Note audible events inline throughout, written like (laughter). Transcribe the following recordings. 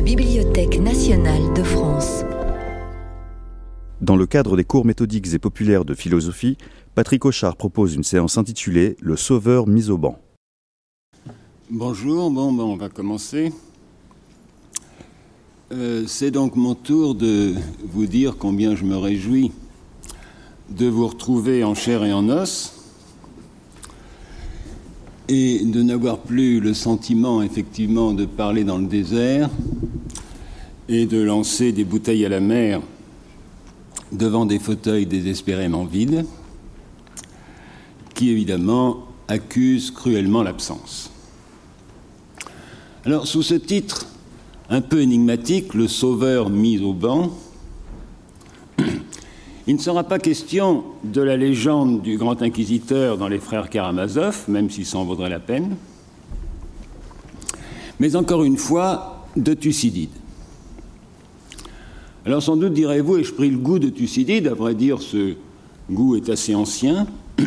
la Bibliothèque nationale de France. Dans le cadre des cours méthodiques et populaires de philosophie, Patrick Auchard propose une séance intitulée Le Sauveur mis au banc. Bonjour, bon, on va commencer. Euh, c'est donc mon tour de vous dire combien je me réjouis de vous retrouver en chair et en os et de n'avoir plus le sentiment effectivement de parler dans le désert et de lancer des bouteilles à la mer devant des fauteuils désespérément vides qui évidemment accusent cruellement l'absence. Alors sous ce titre un peu énigmatique, le sauveur mis au banc, il ne sera pas question de la légende du grand inquisiteur dans les frères Karamazov, même si ça en vaudrait la peine, mais encore une fois de Thucydide. Alors sans doute direz-vous, et je pris le goût de Thucydide, à vrai dire ce goût est assez ancien, (clears throat)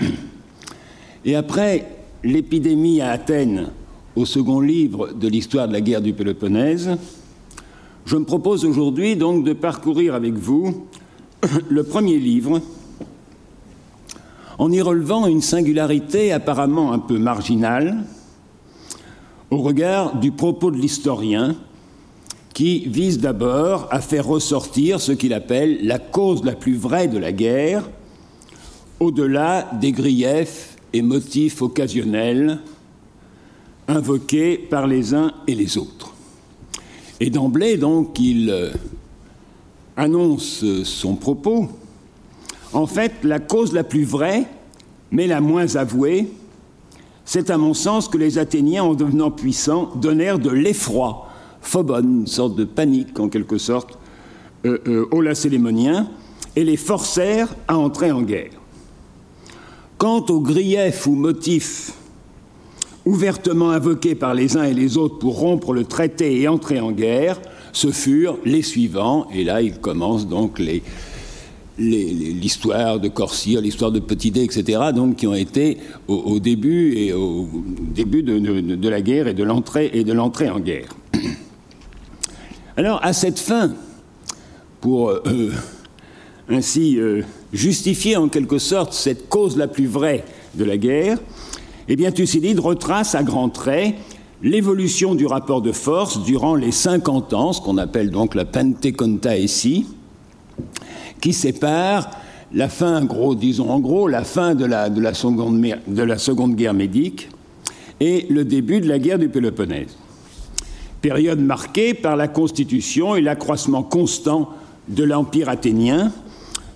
et après l'épidémie à Athènes au second livre de l'histoire de la guerre du Péloponnèse, je me propose aujourd'hui donc de parcourir avec vous le premier livre en y relevant une singularité apparemment un peu marginale au regard du propos de l'historien qui vise d'abord à faire ressortir ce qu'il appelle la cause la plus vraie de la guerre, au-delà des griefs et motifs occasionnels invoqués par les uns et les autres. Et d'emblée, donc, il annonce son propos, en fait, la cause la plus vraie, mais la moins avouée, c'est à mon sens que les Athéniens, en devenant puissants, donnèrent de l'effroi, phobon, une sorte de panique en quelque sorte, euh, euh, aux Lacélémoniens, et les forcèrent à entrer en guerre. Quant aux griefs ou motifs ouvertement invoqués par les uns et les autres pour rompre le traité et entrer en guerre, ce furent les suivants, et là il commence donc l'histoire de Corcyre, l'histoire de Petit D, etc., donc qui ont été au, début de, la guerre et de l'entrée et de l'entrée en guerre. (clears throat) Alors à cette fin, pour euh, ainsi euh, justifier en quelque sorte cette cause la plus vraie de la guerre, eh bien Thucydide retrace à grands traits l'évolution du rapport de force durant les 50 ans, ce qu'on appelle donc la Pentecontaesie, qui sépare la fin, gros, disons en gros, la fin de la, de la, seconde, de la seconde guerre médique et le début de la guerre du Péloponnèse. Période marquée par la constitution et l'accroissement constant de l'Empire athénien,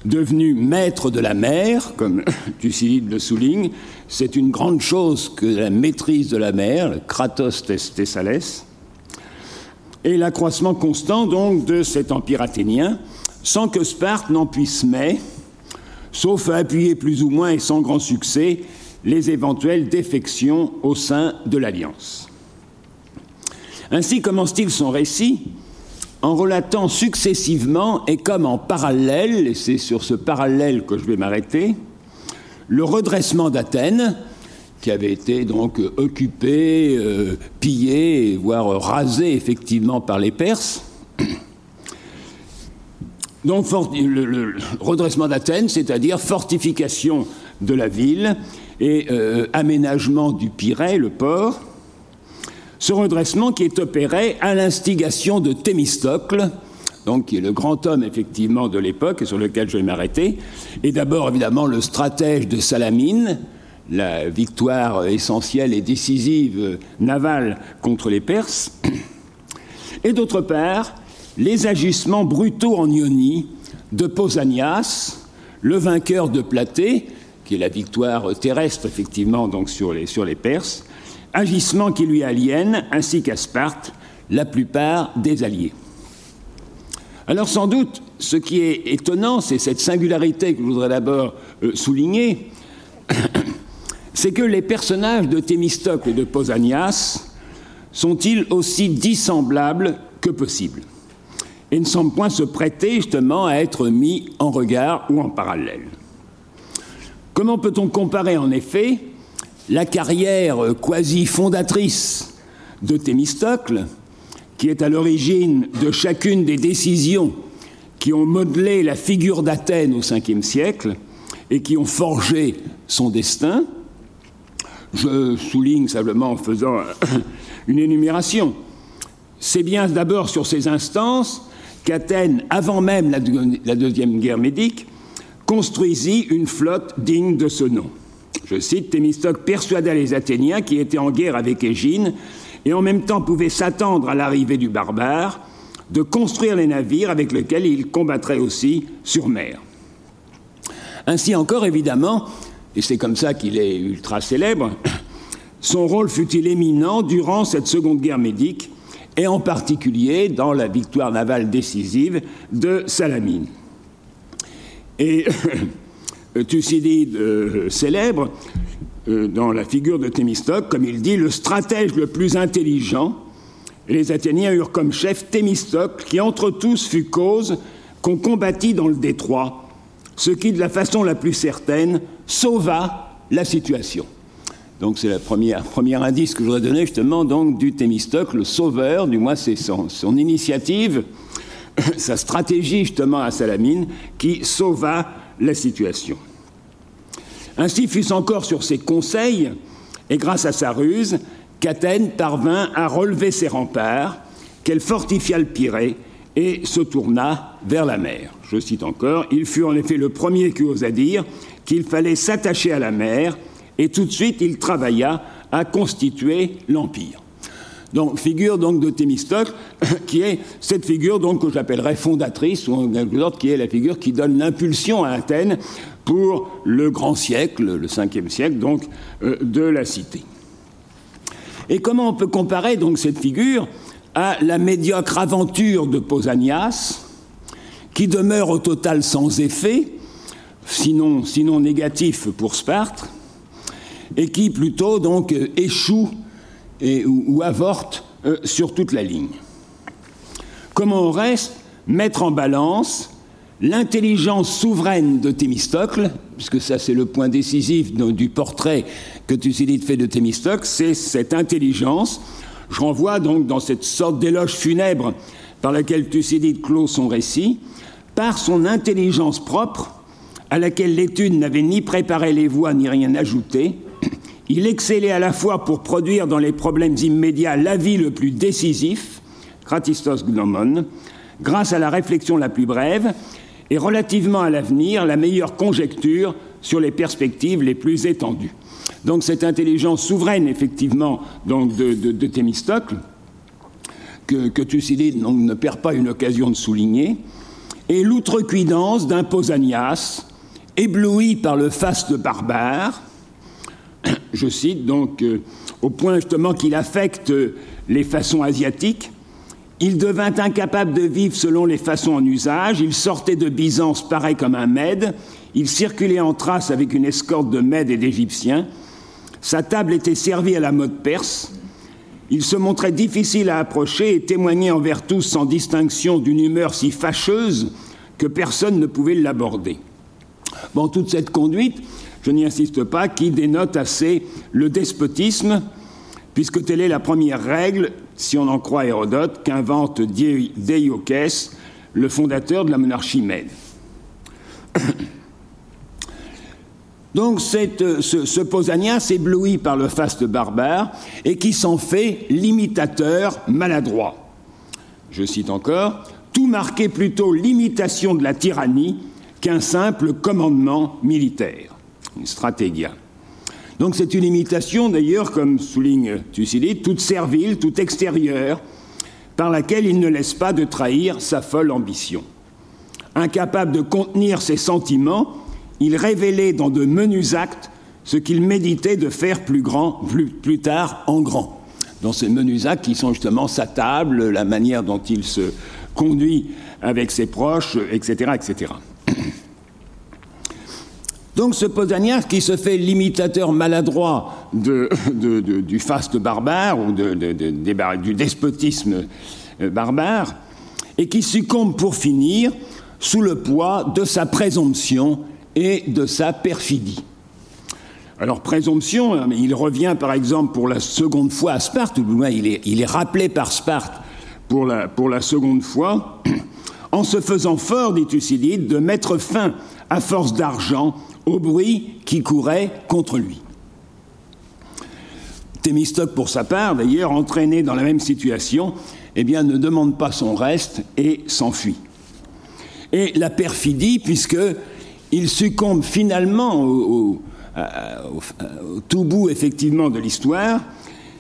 devenu maître de la mer, comme (laughs) Thucydide le souligne, c'est une grande chose que la maîtrise de la mer, le Kratos Thessales, et l'accroissement constant donc de cet empire athénien, sans que Sparte n'en puisse mais, sauf à appuyer plus ou moins et sans grand succès les éventuelles défections au sein de l'Alliance. Ainsi commence-t-il son récit en relatant successivement et comme en parallèle, et c'est sur ce parallèle que je vais m'arrêter, le redressement d'Athènes, qui avait été donc occupé, euh, pillé, voire rasé effectivement par les Perses. (coughs) Donc le, redressement d'Athènes, c'est-à-dire fortification de la ville et euh, aménagement du Pirée, le port, ce redressement qui est opéré à l'instigation de Thémistocle, donc qui est le grand homme effectivement de l'époque et sur lequel je vais m'arrêter, et d'abord évidemment le stratège de Salamine, la victoire essentielle et décisive navale contre les Perses, et d'autre part les agissements brutaux en Ionie de Pausanias, le vainqueur de Platée, qui est la victoire terrestre effectivement donc sur les, sur les Perses, agissements qui lui aliènent, ainsi qu'à Sparte, la plupart des alliés. Alors sans doute, ce qui est étonnant, c'est cette singularité que je voudrais d'abord euh, souligner, (coughs) c'est que les personnages de Thémistocle et de Pausanias sont-ils aussi dissemblables que possible? Et ne semblent point se prêter justement à être mis en regard ou en parallèle. Comment peut-on comparer en effet la carrière quasi fondatrice de Thémistocle, qui est à l'origine de chacune des décisions qui ont modelé la figure d'Athènes au Ve siècle et qui ont forgé son destin. Je souligne simplement en faisant (coughs) une énumération. C'est bien d'abord sur ces instances qu'Athènes, avant même la, Deuxième Guerre médique, construisit une flotte digne de ce nom. Je cite, Thémistocle persuada les Athéniens qui étaient en guerre avec Égine et en même temps pouvaient s'attendre à l'arrivée du barbare de construire les navires avec lesquels ils combattraient aussi sur mer. Ainsi encore, évidemment, et c'est comme ça qu'il est ultra célèbre, (clears throat) son rôle fut-il éminent durant cette seconde guerre médique, et en particulier dans la victoire navale décisive de Salamine. Et (clears throat) Thucydide euh, célèbre, euh, dans la figure de Thémistocle, comme il dit, le stratège le plus intelligent, les Athéniens eurent comme chef Thémistocle, qui entre tous fut cause qu'on combattit dans le détroit, ce qui, de la façon la plus certaine, sauva la situation. Donc c'est le premier indice que je voudrais donner justement donc, du Thémistocle, le sauveur, du moins c'est son, son, initiative, (clears throat) sa stratégie justement à Salamine, qui sauva la situation. Ainsi fut-ce encore sur ses conseils, et grâce à sa ruse, qu'Athènes parvint à relever ses remparts, qu'elle fortifia le Pirée et se tourna vers la mer. Je cite encore, il fut en effet le premier qui osa dire qu'il fallait s'attacher à la mer, et tout de suite il travailla à constituer l'empire. Donc, figure donc de Thémistocle, (laughs) qui est cette figure donc que j'appellerais fondatrice, ou en quelque sorte qui est la figure qui donne l'impulsion à Athènes pour le grand siècle, le 5e siècle donc, euh, de la cité. Et comment on peut comparer donc cette figure à la médiocre aventure de Pausanias, qui demeure au total sans effet, sinon, sinon négatif pour Sparte, et qui plutôt donc échoue ou, avorte euh, sur toute la ligne. Comment on reste mettre en balance l'intelligence souveraine de Thémistocle, puisque ça c'est le point décisif du portrait que Thucydide fait de Thémistocle, c'est cette intelligence. Je renvoie donc dans cette sorte d'éloge funèbre par laquelle Thucydide clôt son récit, par son intelligence propre, à laquelle l'étude n'avait ni préparé les voies ni rien ajouté, il excellait à la fois pour produire dans les problèmes immédiats l'avis le plus décisif, Kratistos gnomon, grâce à la réflexion la plus brève, et relativement à l'avenir, la meilleure conjecture sur les perspectives les plus étendues. Donc cette intelligence souveraine, effectivement, de, Thémistocle, que, que Thucydide ne perd pas une occasion de souligner, et l'outrecuidance d'un Pausanias, ébloui par le faste barbare, je cite donc, euh, au point justement qu'il affecte les façons asiatiques, il devint incapable de vivre selon les façons en usage, il sortait de Byzance pareil comme un Mède, il circulait en trace avec une escorte de Mèdes et d'Égyptiens, sa table était servie à la mode perse, il se montrait difficile à approcher et témoignait envers tous sans distinction d'une humeur si fâcheuse que personne ne pouvait l'aborder. Bon, toute cette conduite, je n'y insiste pas, qui dénote assez le despotisme, puisque telle est la première règle, si on en croit Hérodote, qu'invente Deiokès, le fondateur de la monarchie mède. (coughs) Donc ce, ce Pausanias ébloui par le faste barbare et qui s'en fait l'imitateur maladroit. Je cite encore, tout marquait plutôt l'imitation de la tyrannie qu'un simple commandement militaire une stratégia. Donc c'est une imitation d'ailleurs, comme souligne Thucydide, toute servile, toute extérieure, par laquelle il ne laisse pas de trahir sa folle ambition. Incapable de contenir ses sentiments, il révélait dans de menus actes ce qu'il méditait de faire plus, grand, plus, plus tard en grand. Dans ces menus actes qui sont justement sa table, la manière dont il se conduit avec ses proches, etc. etc. Donc ce Pausanias qui se fait l'imitateur maladroit du faste barbare ou du despotisme euh, barbare, et qui succombe pour finir sous le poids de sa présomption et de sa perfidie. Alors présomption, il revient par exemple pour la seconde fois à Sparte, ou du moins il est, il est rappelé par Sparte pour la, pour la seconde fois, en se faisant fort, dit Thucydide, de mettre fin, à force d'argent, au bruit qui courait contre lui. Thémistocle, pour sa part, d'ailleurs, entraîné dans la même situation, eh ne demande pas son reste et s'enfuit. Et la perfidie, puisqu'il succombe finalement au, au, tout bout, effectivement, de l'histoire,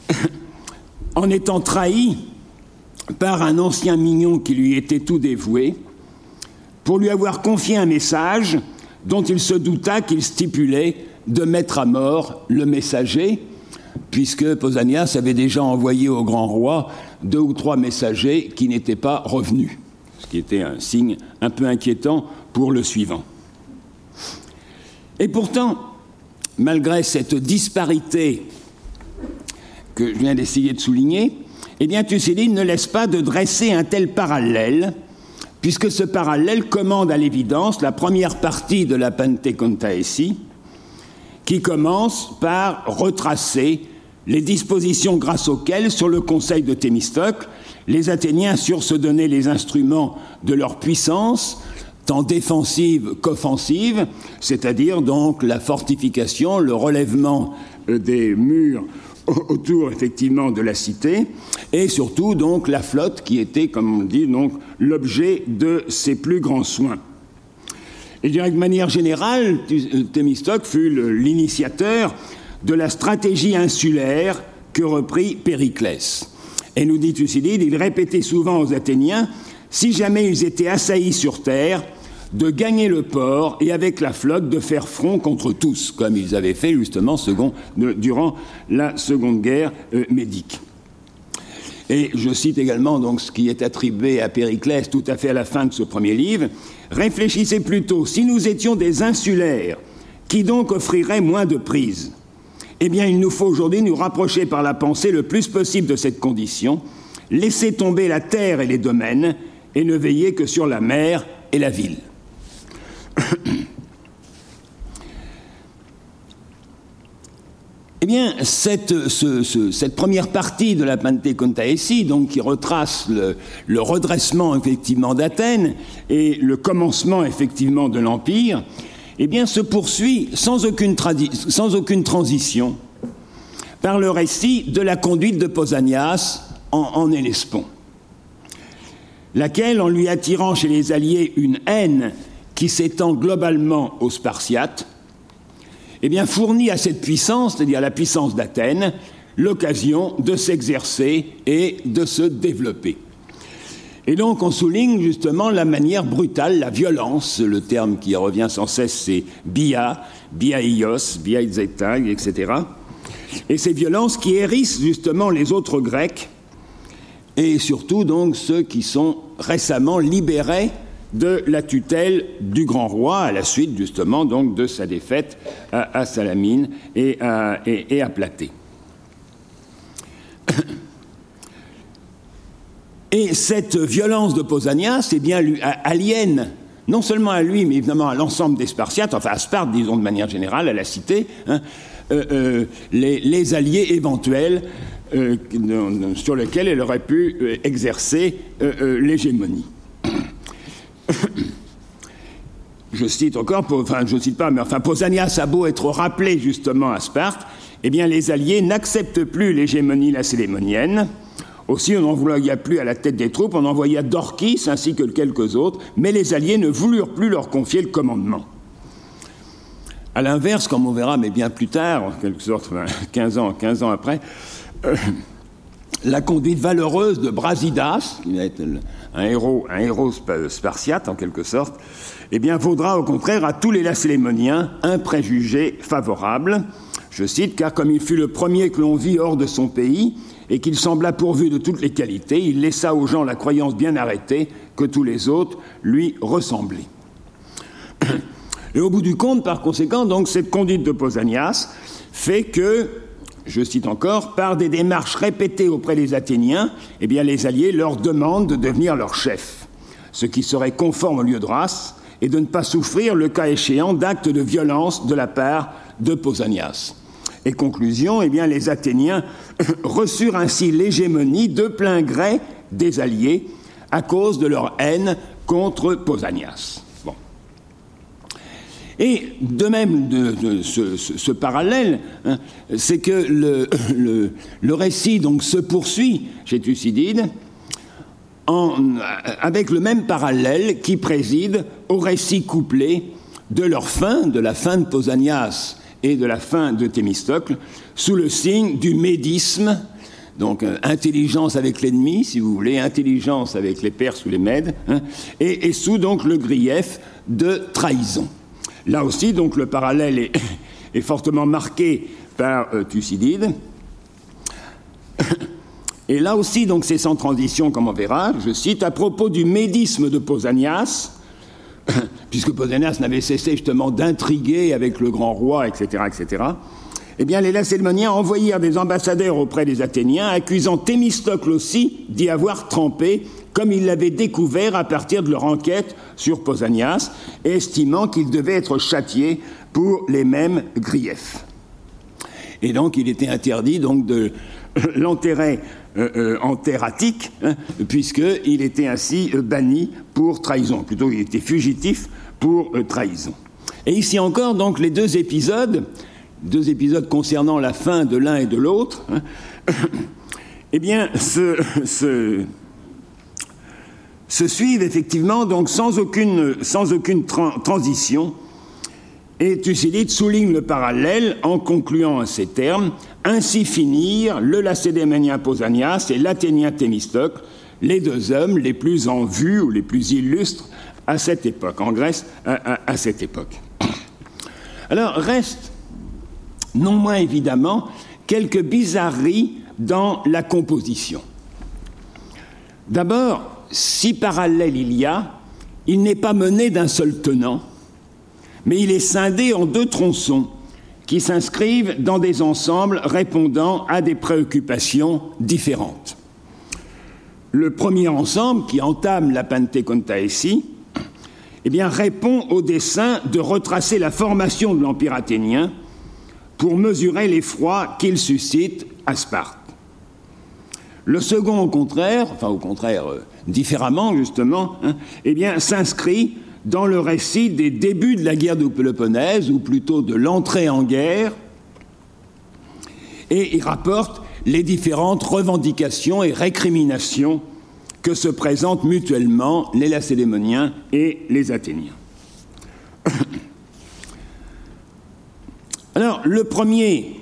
(coughs) en étant trahi par un ancien mignon qui lui était tout dévoué, pour lui avoir confié un message dont il se douta qu'il stipulait de mettre à mort le messager, puisque Pausanias avait déjà envoyé au grand roi deux ou trois messagers qui n'étaient pas revenus, ce qui était un signe un peu inquiétant pour le suivant. Et pourtant, malgré cette disparité que je viens d'essayer de souligner, eh bien Thucydide ne laisse pas de dresser un tel parallèle, puisque ce parallèle commande à l'évidence la première partie de la Pentecontaesi, qui commence par retracer les dispositions grâce auxquelles, sur le conseil de Thémistocle, les Athéniens surent se donner les instruments de leur puissance, tant défensive qu'offensive, c'est-à-dire donc la fortification, le relèvement des murs autour effectivement de la cité, et surtout donc la flotte qui était, comme on dit, donc l'objet de ses plus grands soins. Et de manière générale, euh, Thémistocle fut l'initiateur de la stratégie insulaire que reprit Périclès. Et nous dit Thucydide, il répétait souvent aux Athéniens, si jamais ils étaient assaillis sur terre, de gagner le port et avec la flotte de faire front contre tous, comme ils avaient fait justement durant la Seconde Guerre euh, médique. Et je cite également donc ce qui est attribué à Périclès tout à fait à la fin de ce premier livre. Réfléchissez plutôt, si nous étions des insulaires, qui donc offrirait moins de prise eh bien, il nous faut aujourd'hui nous rapprocher par la pensée le plus possible de cette condition, laisser tomber la terre et les domaines, et ne veiller que sur la mer et la ville. Eh bien, cette, première partie de la Panthecontaesi, donc qui retrace le, redressement effectivement d'Athènes et le commencement effectivement de l'Empire, eh bien, se poursuit sans aucune, sans aucune transition par le récit de la conduite de Pausanias en, en Hellespont, laquelle, en lui attirant chez les Alliés une haine qui s'étend globalement aux Spartiates, eh bien, fournit à cette puissance, c'est-à-dire à la puissance d'Athènes, l'occasion de s'exercer et de se développer. Et donc on souligne justement la manière brutale, la violence, le terme qui revient sans cesse c'est bia, biaios, biaizetai, etc. Et ces violences qui hérissent justement les autres Grecs et surtout donc ceux qui sont récemment libérés de la tutelle du grand roi à la suite justement donc de sa défaite à, Salamine et à, et à Platée. Et cette violence de Pausanias est bien aliène, non seulement à lui, mais évidemment à l'ensemble des Spartiates, enfin à Sparte, disons de manière générale, à la cité, hein, euh, euh, les, alliés éventuels euh, sur lesquels elle aurait pu exercer l'hégémonie. Je cite encore, enfin je ne cite pas, mais enfin Pausanias a beau être rappelé justement à Sparte, eh bien les alliés n'acceptent plus l'hégémonie lacédémonienne, aussi, on n'envoya plus à la tête des troupes, on envoya Dorkis ainsi que quelques autres, mais les Alliés ne voulurent plus leur confier le commandement. À l'inverse, comme on verra, mais bien plus tard, en quelque sorte, 15 ans, 15 ans après, euh, la conduite valeureuse de Brasidas, qui est un héros, un héros spartiate en quelque sorte, eh bien, vaudra au contraire à tous les Lacélémoniens un préjugé favorable. Je cite, car comme il fut le premier que l'on vit hors de son pays, et qu'il sembla pourvu de toutes les qualités, il laissa aux gens la croyance bien arrêtée que tous les autres lui ressemblaient. (clears throat) Et au bout du compte, par conséquent, donc, cette conduite de Pausanias fait que, je cite encore, par des démarches répétées auprès des Athéniens, eh bien, les Alliés leur demandent de devenir leur chef, ce qui serait conforme au lieu de race, et de ne pas souffrir, le cas échéant, d'actes de violence de la part de Pausanias. Et conclusion, eh bien, les Athéniens (coughs) reçurent ainsi l'hégémonie de plein gré des alliés à cause de leur haine contre Pausanias. Et de même ce, parallèle, hein, c'est que (coughs) le, récit donc se poursuit chez Thucydide avec le même parallèle qui préside au récit couplé de leur fin, de la fin de Pausanias et de la fin de Thémistocle, sous le signe du médisme, donc euh, intelligence avec l'ennemi, si vous voulez, intelligence avec les Perses ou les Mèdes, hein, et, et, sous donc le grief de trahison. Là aussi, donc, le parallèle est, fortement marqué par euh, Thucydide. Et là aussi, donc, c'est sans transition, comme on verra. Je cite à propos du médisme de Pausanias, (coughs) puisque Pausanias n'avait cessé justement d'intriguer avec le grand roi, etc., etc. Eh bien, les Lacédémoniens envoyèrent des ambassadeurs auprès des Athéniens, accusant Thémistocle aussi d'y avoir trempé comme ils l'avaient découvert à partir de leur enquête sur Pausanias, estimant qu'il devait être châtié pour les mêmes griefs. Et donc il était interdit donc de (laughs) l'enterrer euh, euh, en terre attique, hein, puisqu'il était ainsi euh, banni pour trahison. Plutôt, il était fugitif pour trahison. Et ici encore, donc, les deux épisodes, deux épisodes concernant la fin de l'un et de l'autre, hein, (coughs) eh bien, ce, ce, se suivent effectivement donc sans aucune, transition. Et Thucydide souligne le parallèle en concluant à ces termes Ainsi finirent le Lacédémonien Pausanias et l'Athénien Thémistocle, les deux hommes les plus en vue ou les plus illustres à cette époque, en Grèce à cette époque. (coughs) Alors reste non moins évidemment quelques bizarreries dans la composition. D'abord, si parallèle il y a, il n'est pas mené d'un seul tenant, mais il est scindé en deux tronçons qui s'inscrivent dans des ensembles répondant à des préoccupations différentes. Le premier ensemble, qui entame la Pantécontaésie, eh bien, répond au dessein de retracer la formation de l'Empire athénien pour mesurer l'effroi qu'il suscite à Sparte. Le second, au contraire, enfin au contraire, euh, différemment justement, hein, eh bien, s'inscrit dans le récit des débuts de la guerre de Péloponnèse, ou plutôt de l'entrée en guerre, et il rapporte les différentes revendications et récriminations que se présentent mutuellement les Lacédémoniens et les Athéniens. (coughs) Alors, le premier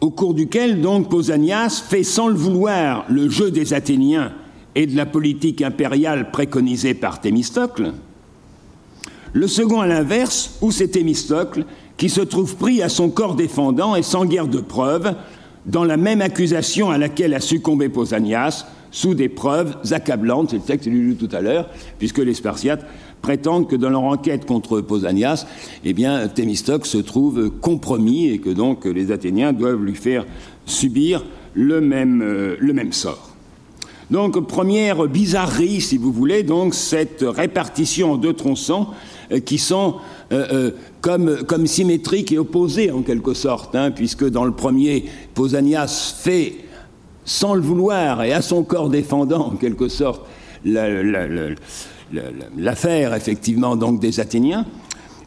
au cours duquel donc Pausanias fait sans le vouloir le jeu des Athéniens et de la politique impériale préconisée par Thémistocle. Le second, à l'inverse, où c'est Thémistocle qui se trouve pris à son corps défendant et sans guère de preuves dans la même accusation à laquelle a succombé Pausanias, sous des preuves accablantes, c'est le texte que j'ai lu tout à l'heure, puisque les Spartiates prétendent que dans leur enquête contre Pausanias, eh bien, Thémistocle se trouve compromis et que donc les Athéniens doivent lui faire subir le même, euh, le même sort. Donc, première bizarrerie, si vous voulez, donc cette répartition en deux tronçons euh, qui sont euh, comme, comme, symétriques et opposés en quelque sorte, hein, puisque dans le premier, Pausanias fait, sans le vouloir et à son corps défendant en quelque sorte, la, l'affaire effectivement donc des Athéniens,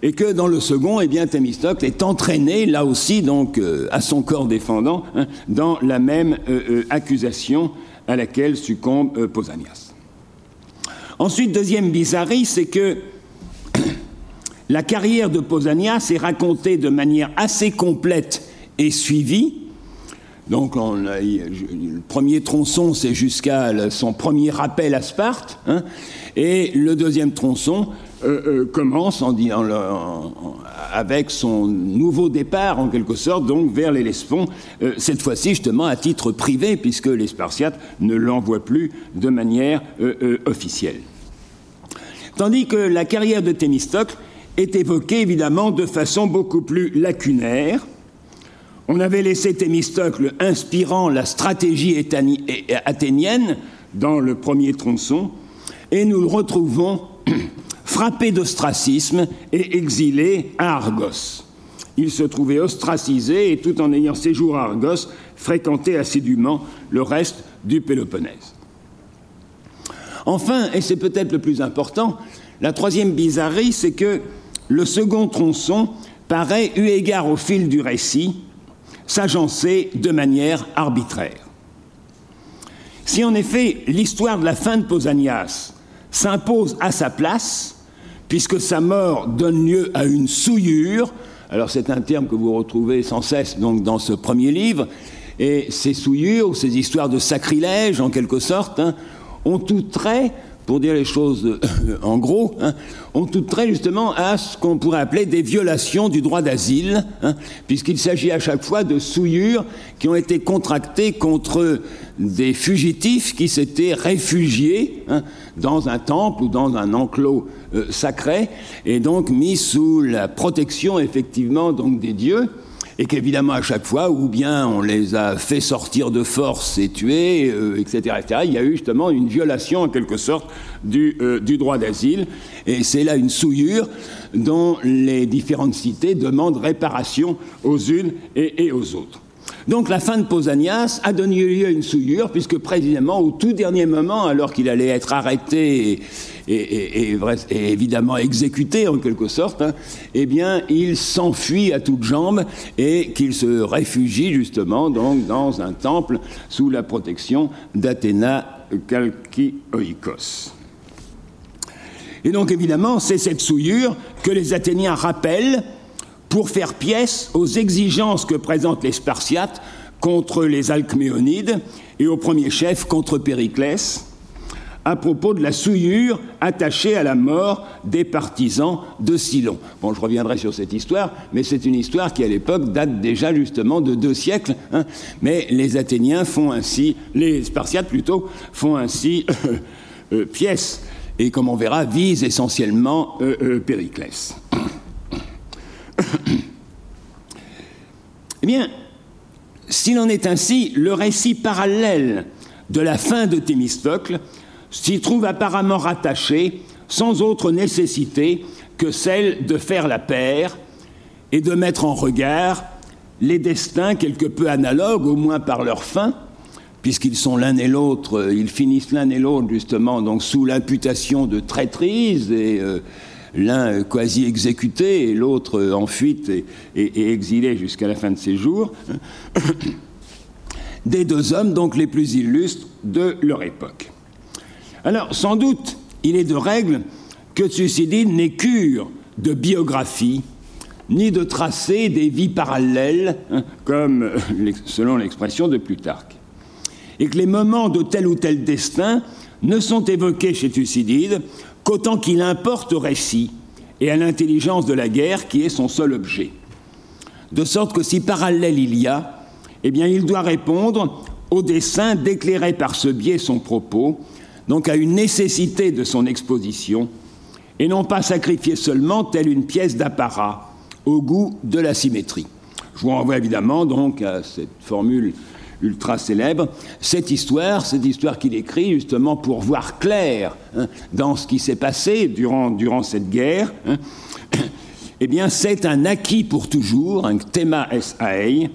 et que dans le second, eh bien, Thémistocle est entraîné là aussi donc euh, à son corps défendant hein, dans la même euh, euh, accusation à laquelle succombe Pausanias. Ensuite, deuxième bizarrerie, c'est que (coughs) la carrière de Pausanias est racontée de manière assez complète et suivie. Donc, le premier tronçon, c'est jusqu'à son premier rappel à Sparte. Hein, et le deuxième tronçon euh, euh, commence en, avec son nouveau départ, en quelque sorte, donc vers l'Hellespont, euh, cette fois-ci justement à titre privé, puisque les Spartiates ne l'envoient plus de manière officielle. Tandis que la carrière de Thémistocle est évoquée évidemment de façon beaucoup plus lacunaire. On avait laissé Thémistocle inspirant la stratégie athénienne dans le premier tronçon, et nous le retrouvons (clears throat) frappé d'ostracisme et exilé à Argos. il se trouvait ostracisé et tout en ayant séjour à Argos, fréquentait assidûment le reste du Péloponnèse. Enfin, et c'est peut-être le plus important, la troisième bizarrerie, c'est que le second tronçon paraît, eu égard au fil du récit, s'agencer de manière arbitraire. Si en effet l'histoire de la fin de Pausanias s'impose à sa place, puisque sa mort donne lieu à une souillure, alors c'est un terme que vous retrouvez sans cesse donc dans ce premier livre, et ces souillures, ces histoires de sacrilège en quelque sorte, hein, ont tout trait pour dire les choses euh, en gros, hein, ont tout trait justement à ce qu'on pourrait appeler des violations du droit d'asile, hein, puisqu'il s'agit à chaque fois de souillures qui ont été contractées contre des fugitifs qui s'étaient réfugiés hein, dans un temple ou dans un enclos euh, sacré, et donc mis sous la protection effectivement donc des dieux et qu'évidemment à chaque fois, ou bien on les a fait sortir de force et tués, etc., etc., il y a eu justement une violation en quelque sorte du, euh, du droit d'asile, et c'est là une souillure dont les différentes cités demandent réparation aux unes et, aux autres. Donc la fin de Pausanias a donné lieu à une souillure, puisque précisément au tout dernier moment, alors qu'il allait être arrêté et, évidemment exécuté en quelque sorte, hein, eh bien, il s'enfuit à toutes jambes et qu'il se réfugie justement donc, dans un temple sous la protection d'Athéna Kalkioikos. Et donc, évidemment, c'est cette souillure que les Athéniens rappellent pour faire pièce aux exigences que présentent les Spartiates contre les Alcméonides et au premier chef contre Périclès, à propos de la souillure attachée à la mort des partisans de Silon. Bon, je reviendrai sur cette histoire, mais c'est une histoire qui, à l'époque, date déjà justement de deux siècles. Hein. mais les Athéniens font ainsi, les Spartiates plutôt, font ainsi euh, euh, pièce, et comme on verra, visent essentiellement euh, Périclès. (coughs) eh bien, s'il en est ainsi, le récit parallèle de la fin de Thémistocle s'y trouve apparemment rattaché sans autre nécessité que celle de faire la paire et de mettre en regard les destins quelque peu analogues, au moins par leur fin, puisqu'ils sont l'un et l'autre, ils finissent l'un et l'autre justement donc sous l'imputation de traîtrise et euh, l'un quasi exécuté et l'autre en fuite et exilé jusqu'à la fin de ses jours, (coughs) des deux hommes donc les plus illustres de leur époque. Alors, sans doute, il est de règle que Thucydide n'est cure de biographie, ni de tracer des vies parallèles, hein, comme euh, selon l'expression de Plutarque. Et que les moments de tel ou tel destin ne sont évoqués chez Thucydide qu'autant qu'il importe au récit et à l'intelligence de la guerre qui est son seul objet. De sorte que si parallèle il y a, eh bien il doit répondre au dessein d'éclairer par ce biais son propos donc à une nécessité de son exposition, et non pas sacrifier seulement telle une pièce d'apparat au goût de la symétrie. Je vous renvoie évidemment donc à cette formule ultra célèbre, cette histoire, cette histoire qu'il écrit justement pour voir clair hein, dans ce qui s'est passé durant, cette guerre, hein, (coughs) eh bien c'est un acquis pour toujours, un thema es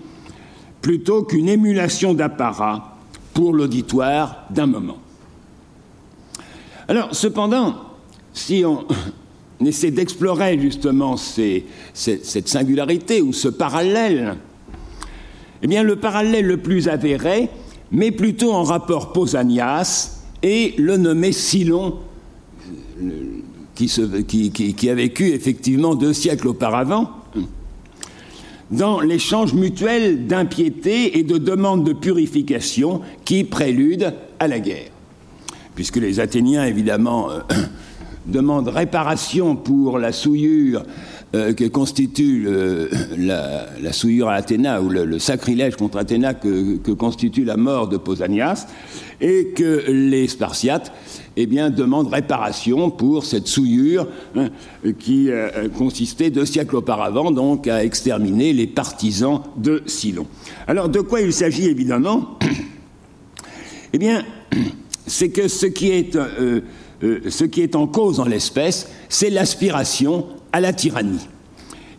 plutôt qu'une émulation d'apparat pour l'auditoire d'un moment. Alors, cependant, si on, (laughs) essaie d'explorer justement cette singularité ou ce parallèle, eh bien, le parallèle le plus avéré met plutôt en rapport Pausanias et le nommé Silon, qui, qui, a vécu effectivement deux siècles auparavant, dans l'échange mutuel d'impiété et de demandes de purification qui prélude à la guerre puisque les Athéniens, évidemment, euh, (coughs) demandent réparation pour la souillure euh, que constitue (coughs) la, souillure à Athéna, ou le, sacrilège contre Athéna que, constitue la mort de Pausanias, et que les Spartiates eh bien, demandent réparation pour cette souillure hein, qui euh, consistait deux siècles auparavant donc à exterminer les partisans de Silon. Alors de quoi il s'agit évidemment? (coughs) Eh bien, c'est que ce qui est, euh, euh, ce qui est en cause en l'espèce, c'est l'aspiration à la tyrannie.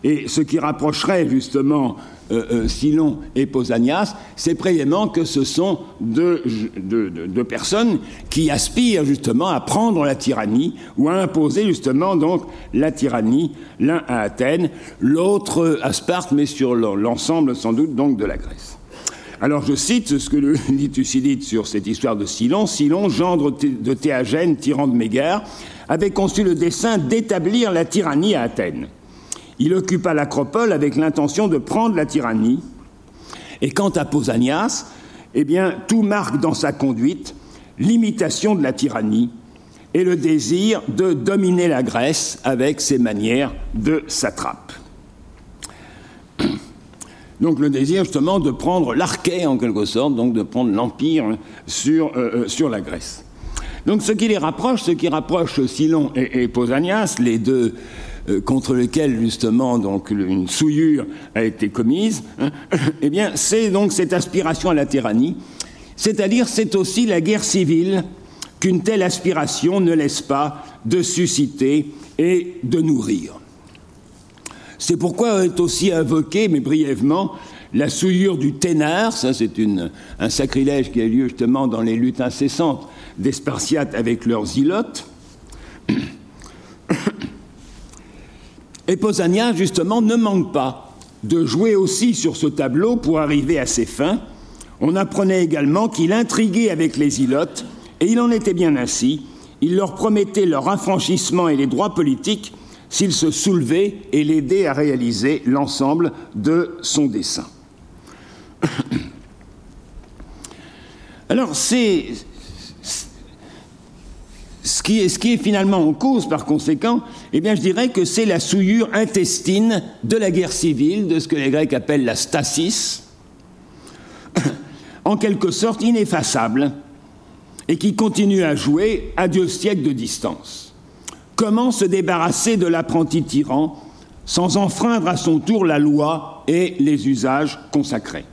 Et ce qui rapprocherait justement euh, euh, Silon et Pausanias, c'est précisément que ce sont deux, personnes qui aspirent justement à prendre la tyrannie ou à imposer justement donc la tyrannie, l'un à Athènes, l'autre à Sparte, mais sur l'ensemble sans doute donc de la Grèce. Alors je cite ce que le (laughs) dit Thucydide sur cette histoire de Silon. Silon, gendre de Théagène, tyran de Mégare, avait conçu le dessein d'établir la tyrannie à Athènes. Il occupa l'acropole avec l'intention de prendre la tyrannie. Et quant à Pausanias, eh bien, tout marque dans sa conduite l'imitation de la tyrannie et le désir de dominer la Grèce avec ses manières de satrape. Donc le désir justement de prendre l'arché en quelque sorte, donc de prendre l'empire sur, euh, euh, sur la Grèce. Donc ce qui les rapproche, ce qui rapproche Silon et, et Pausanias, les deux euh, contre lequel justement donc une souillure a été commise, hein, (coughs) eh bien c'est donc cette aspiration à la tyrannie, c'est-à-dire c'est aussi la guerre civile qu'une telle aspiration ne laisse pas de susciter et de nourrir. C'est pourquoi est aussi invoqué, mais brièvement, la souillure du ténard, ça c'est un sacrilège qui a lieu justement dans les luttes incessantes des Spartiates avec leurs ilotes. (coughs) Et Posania, justement, ne manque pas de jouer aussi sur ce tableau pour arriver à ses fins. On apprenait également qu'il intriguait avec les ilotes, et il en était bien ainsi. Il leur promettait leur affranchissement et les droits politiques s'ils se soulevaient et l'aidaient à réaliser l'ensemble de son dessein. (coughs) Alors, c'est ce qui, est, finalement en cause, par conséquent, eh bien, je dirais que c'est la souillure intestine de la guerre civile, de ce que les Grecs appellent la stasis, (coughs) en quelque sorte ineffaçable, et qui continue à jouer à deux siècles de distance. Comment se débarrasser de l'apprenti tyran sans enfreindre à son tour la loi et les usages consacrés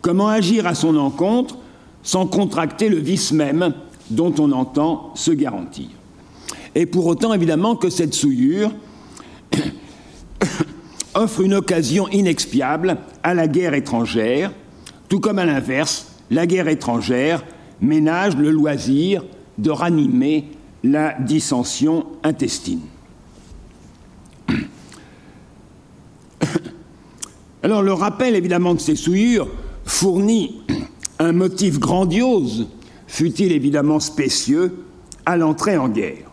Comment agir à son encontre sans contracter le vice même dont on entend se garantir. Et pour autant, évidemment, que cette souillure (coughs) offre une occasion inexpiable à la guerre étrangère, tout comme à l'inverse, la guerre étrangère ménage le loisir de ranimer la dissension intestine. (coughs) Alors le rappel évidemment de ces souillures fournit un motif grandiose fut-il évidemment spécieux, à l'entrée en guerre.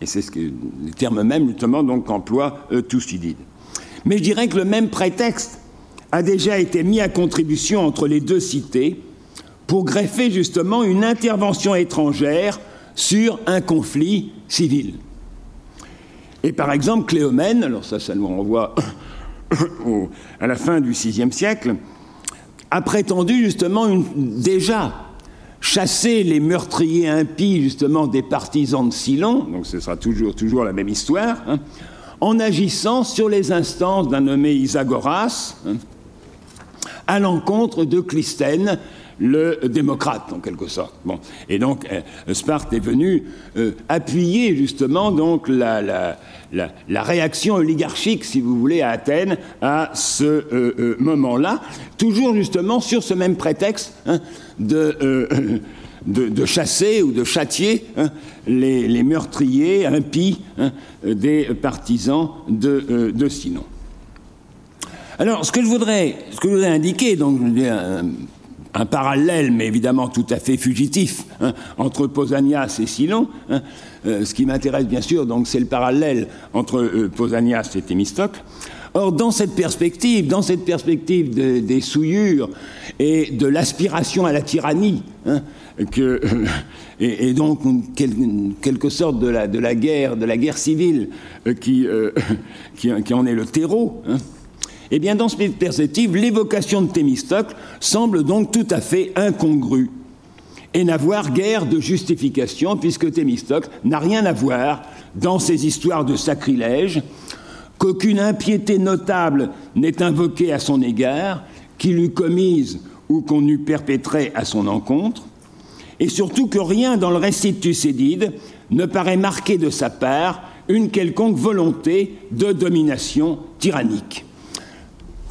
Et c'est ce que les termes même, justement, donc emploie euh. Mais je dirais que le même prétexte a déjà été mis à contribution entre les deux cités pour greffer justement une intervention étrangère sur un conflit civil. Et par exemple, Cléomène, alors ça, ça nous renvoie (coughs) à la fin du VIe siècle, a prétendu justement déjà chasser les meurtriers impies justement des partisans de Silon, donc ce sera toujours, toujours la même histoire, hein, en agissant sur les instances d'un nommé Isagoras hein, à l'encontre de Clisthène, le démocrate en quelque sorte. Bon. Et donc euh, Sparte est venu euh, appuyer justement donc la, réaction oligarchique, si vous voulez, à Athènes à ce euh, moment-là, toujours justement sur ce même prétexte hein, de, chasser ou de châtier hein, les, meurtriers impies hein, des partisans de, de Sinon. Alors, ce que je voudrais, ce que je voudrais indiquer, donc, un parallèle, mais évidemment tout à fait fugitif, hein, entre Pausanias et Silon. Hein. Euh, ce qui m'intéresse bien sûr, donc, c'est le parallèle entre euh, Pausanias et Thémistocle. Or, dans cette perspective, dans cette perspective des souillures et de l'aspiration à la tyrannie, hein, que, et, donc quelque sorte de la, de la, guerre, de la guerre civile euh, qui, (laughs) qui, qui, en est le terreau. Eh bien, dans cette perspective, l'évocation de Thémistocle semble donc tout à fait incongrue et n'avoir guère de justification, puisque Thémistocle n'a rien à voir dans ces histoires de sacrilège, qu'aucune impiété notable n'est invoquée à son égard, qu'il eût commise ou qu'on eût perpétrée à son encontre, et surtout que rien dans le récit de Thucédide ne paraît marquer de sa part une quelconque volonté de domination tyrannique.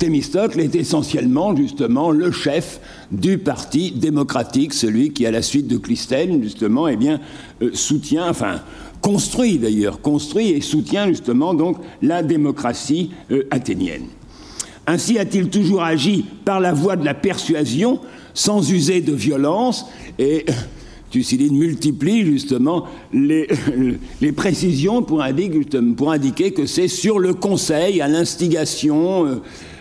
Thémistocle est essentiellement justement le chef du parti démocratique, celui qui, à la suite de Clisthène, justement, eh bien, euh, soutient, enfin, construit d'ailleurs, construit et soutient justement donc la démocratie euh, athénienne. Ainsi a-t-il toujours agi par la voie de la persuasion, sans user de violence, et Thucydide multiplie justement les, (laughs) précisions pour indiquer, que c'est sur le conseil, à l'instigation, euh,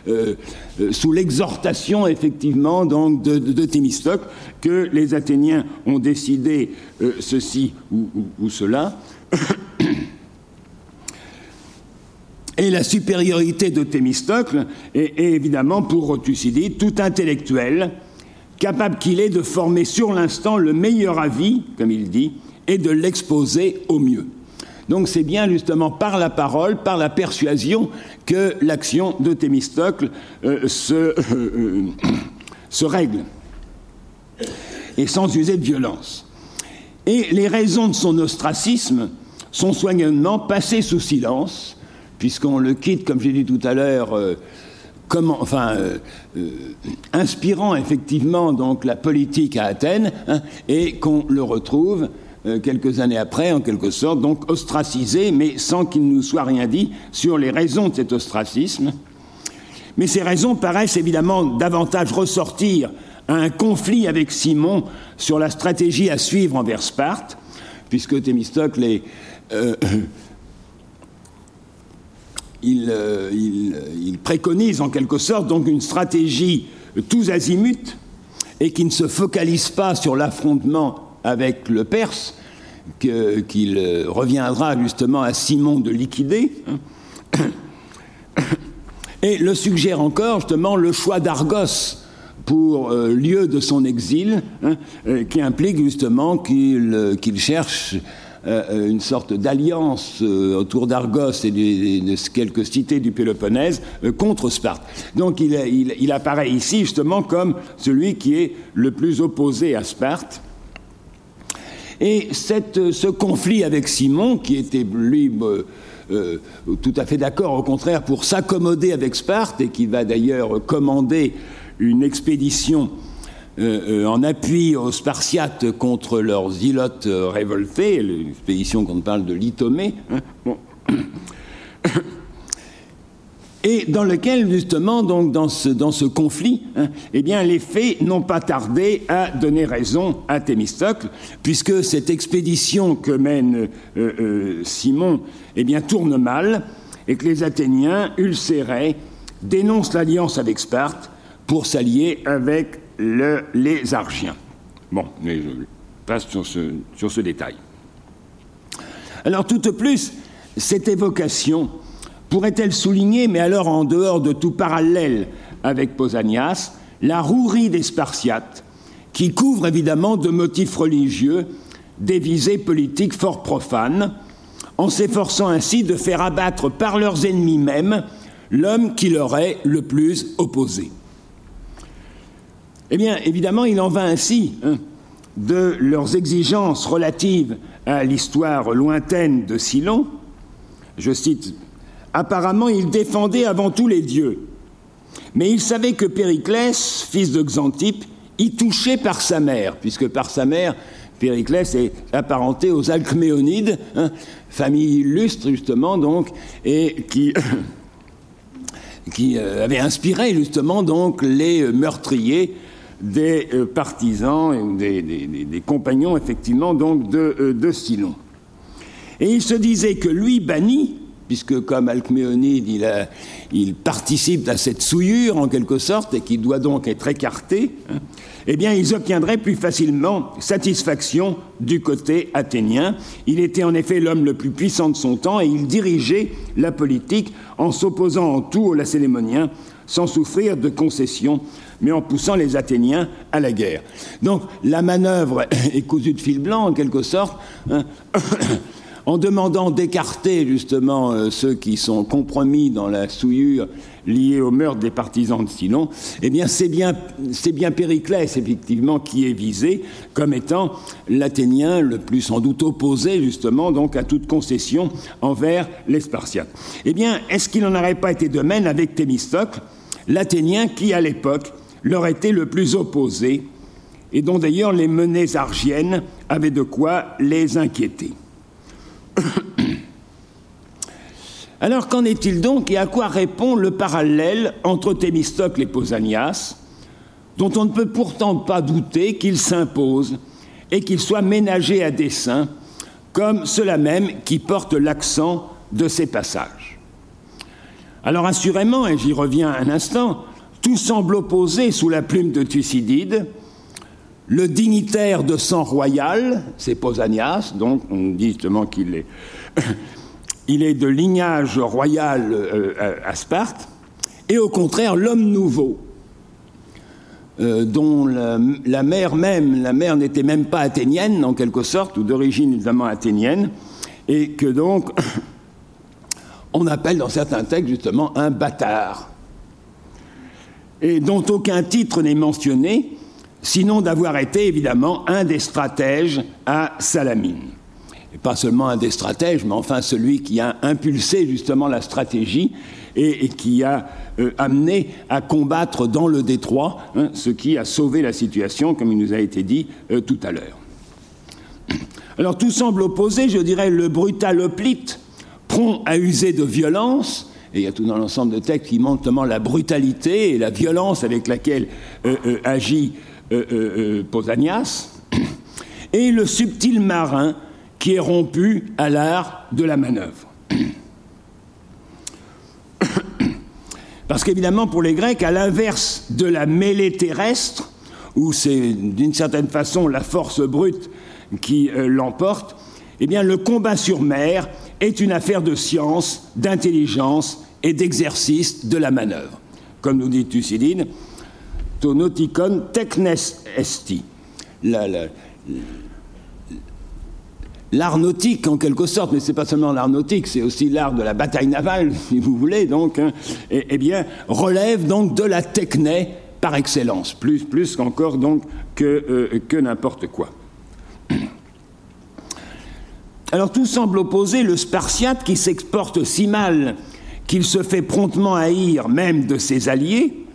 euh, euh, sous l'exhortation effectivement de, Thémistocle que les Athéniens ont décidé ceci ou cela. (coughs) Et la supériorité de Thémistocle est, est évidemment pour Thucydide tout intellectuel, capable qu'il est de former sur l'instant le meilleur avis, comme il dit, et de l'exposer au mieux. Donc c'est bien justement par la parole, par la persuasion, que l'action de Thémistocle euh, se, euh, euh, se règle, et sans user de violence. Et les raisons de son ostracisme sont soigneusement passées sous silence, puisqu'on le quitte, comme j'ai dit tout à l'heure, enfin, euh, euh, inspirant effectivement donc la politique à Athènes, hein, et qu'on le retrouve euh, quelques années après, en quelque sorte, donc ostracisé, mais sans qu'il nous soit rien dit sur les raisons de cet ostracisme. Mais ces raisons paraissent évidemment davantage ressortir à un conflit avec Simon sur la stratégie à suivre envers Sparte, puisque Thémistocle est. Euh, il, euh, il, préconise en quelque sorte donc une stratégie tous azimuts et qui ne se focalise pas sur l'affrontement avec le Perse, qu'il qu reviendra justement à Simon de liquider, et le suggère encore justement le choix d'Argos pour euh, lieu de son exil, hein, euh, qui implique justement qu'il euh, qu cherche euh, une sorte d'alliance euh, autour d'Argos et de, quelques cités du Péloponnèse euh, contre Sparte. Donc il, apparaît ici justement comme celui qui est le plus opposé à Sparte. Et cette, ce conflit avec Simon, qui était lui euh, euh, tout à fait d'accord, au contraire, pour s'accommoder avec Sparte, et qui va d'ailleurs commander une expédition euh, en appui aux Spartiates contre leurs ilotes révoltés, l'expédition qu'on parle de l'Itomée. Hein, (coughs) et dans lequel justement donc dans ce, dans ce conflit hein, eh bien les faits n'ont pas tardé à donner raison à Thémistocle puisque cette expédition que mène euh, euh, Simon eh bien tourne mal et que les Athéniens ulcérés dénoncent l'alliance avec Sparte pour s'allier avec le, les Argiens. Bon, mais je passe sur ce, sur ce détail. Alors tout de plus, cette évocation pourrait-elle souligner, mais alors en dehors de tout parallèle avec Pausanias, la rouerie des Spartiates, qui couvre évidemment de motifs religieux des visées politiques fort profanes, en s'efforçant ainsi de faire abattre par leurs ennemis mêmes l'homme qui leur est le plus opposé. Eh bien, évidemment, il en va ainsi hein, de leurs exigences relatives à l'histoire lointaine de Silon. Je cite Apparemment, il défendait avant tout les dieux. Mais il savait que Périclès, fils de Xantippe, y touchait par sa mère, puisque par sa mère, Périclès est apparenté aux Alcméonides, hein, famille illustre justement, donc, et qui, (coughs) qui euh, avait inspiré justement donc les meurtriers des euh, partisans et des, compagnons effectivement donc de, euh, Silon. Et il se disait que lui banni, puisque comme Alcméonide, il, participe à cette souillure en quelque sorte et qui doit donc être écarté, hein, eh bien ils obtiendraient plus facilement satisfaction du côté athénien. Il était en effet l'homme le plus puissant de son temps et il dirigeait la politique en s'opposant en tout aux Lacélémoniens sans souffrir de concessions, mais en poussant les Athéniens à la guerre. Donc la manœuvre (laughs) est cousue de fil blanc en quelque sorte. Hein, (coughs) en demandant d'écarter justement euh, ceux qui sont compromis dans la souillure liée au meurtre des partisans de Silon, eh bien c'est bien, c'est bien Périclès effectivement qui est visé comme étant l'Athénien le plus sans doute opposé justement donc à toute concession envers les Spartiates. Eh bien, est-ce qu'il n'en aurait pas été de même avec Thémistocle, l'Athénien qui à l'époque leur était le plus opposé et dont d'ailleurs les menées argiennes avaient de quoi les inquiéter. (coughs) Alors qu'en est-il donc et à quoi répond le parallèle entre Thémistocle et Pausanias, dont on ne peut pourtant pas douter qu'il s'impose et qu'il soit ménagé à dessein, comme cela même qui porte l'accent de ces passages? Alors assurément, et j'y reviens un instant, tout semble opposé sous la plume de Thucydide, le dignitaire de sang royal, c'est Pausanias, donc on dit justement qu'il est, (coughs) il est de lignage royal euh, à Sparte, et au contraire l'homme nouveau, euh, dont la, mère même, la mère n'était même pas athénienne en quelque sorte, ou d'origine évidemment athénienne, et que donc (coughs) on appelle dans certains textes justement un bâtard, et dont aucun titre n'est mentionné, sinon d'avoir été évidemment un des stratèges à Salamine. Et pas seulement un des stratèges, mais enfin celui qui a impulsé justement la stratégie et, qui a euh, amené à combattre dans le détroit, hein, ce qui a sauvé la situation, comme il nous a été dit euh, tout à l'heure. Alors tout semble opposé, je dirais, le brutal hoplite, prompt à user de violence, et il y a tout dans l'ensemble de textes qui montrent notamment la brutalité et la violence avec laquelle euh, euh, agit euh, Pausanias, (coughs) et le subtil marin qui est rompu à l'art de la manœuvre. (coughs) Parce qu'évidemment, pour les Grecs, à l'inverse de la mêlée terrestre, où c'est d'une certaine façon la force brute qui l'emporte, eh bien, le combat sur mer est une affaire de science, d'intelligence et d'exercice de la manœuvre. Comme nous dit Thucydide, to nauticon technes. L'art nautique, en quelque sorte, mais ce n'est pas seulement l'art nautique, c'est aussi l'art de la bataille navale, (laughs) si vous voulez, donc, hein, eh bien, relève donc de la techné par excellence, plus, plus qu'encore donc que, euh, que n'importe quoi. Alors tout semble opposer le Spartiate qui s'exporte si mal qu'il se fait promptement haïr même de ses alliés,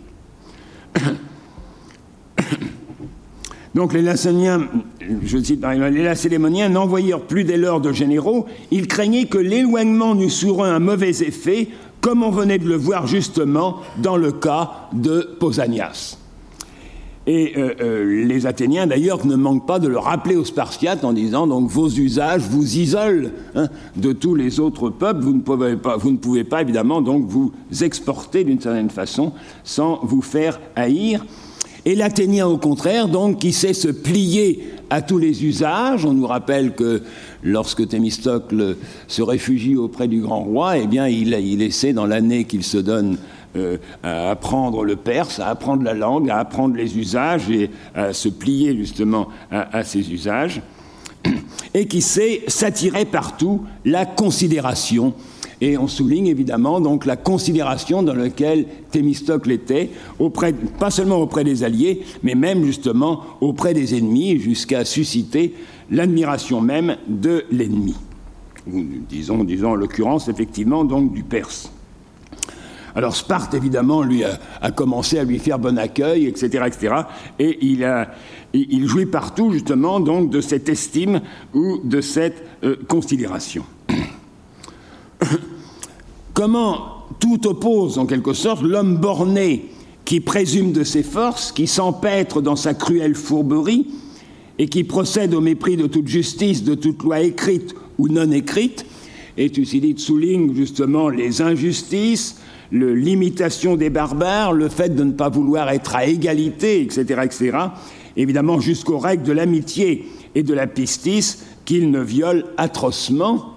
donc les Lacéniens, Lacélémoniens n'envoyèrent plus dès lors de généraux, ils craignaient que l'éloignement n'eût sur un mauvais effet, comme on venait de le voir justement dans le cas de Pausanias. Et euh, euh, les Athéniens, d'ailleurs, ne manquent pas de le rappeler aux Spartiates en disant donc vos usages vous isolent hein, de tous les autres peuples. Vous ne, pouvez pas, vous ne pouvez pas, évidemment, donc vous exporter d'une certaine façon sans vous faire haïr. Et l'Athénien, au contraire, donc, qui sait se plier à tous les usages. On nous rappelle que lorsque Thémistocle se réfugie auprès du grand roi, eh bien, il, il essaie, dans l'année qu'il se donne euh, à apprendre le perse, à apprendre la langue, à apprendre les usages et à se plier justement à, ces usages, et qui sait s'attirer partout la considération et on souligne évidemment donc la considération dans laquelle Thémistocle était, auprès, pas seulement auprès des alliés, mais même justement auprès des ennemis, jusqu'à susciter l'admiration même de l'ennemi. Disons, disons en l'occurrence effectivement donc du Perse. Alors Sparte, évidemment, lui a, commencé à lui faire bon accueil, etc., etc., et il jouit partout, justement, donc, de cette estime ou de cette euh, considération. (coughs) Comment tout oppose, en quelque sorte, l'homme borné qui présume de ses forces, qui s'empêtre dans sa cruelle fourberie et qui procède au mépris de toute justice, de toute loi écrite ou non écrite, et Thucydide souligne justement les injustices, l'imitation des barbares, le fait de ne pas vouloir être à égalité, etc., etc., évidemment jusqu'aux règles de l'amitié et de la pistis qu'il ne viole atrocement,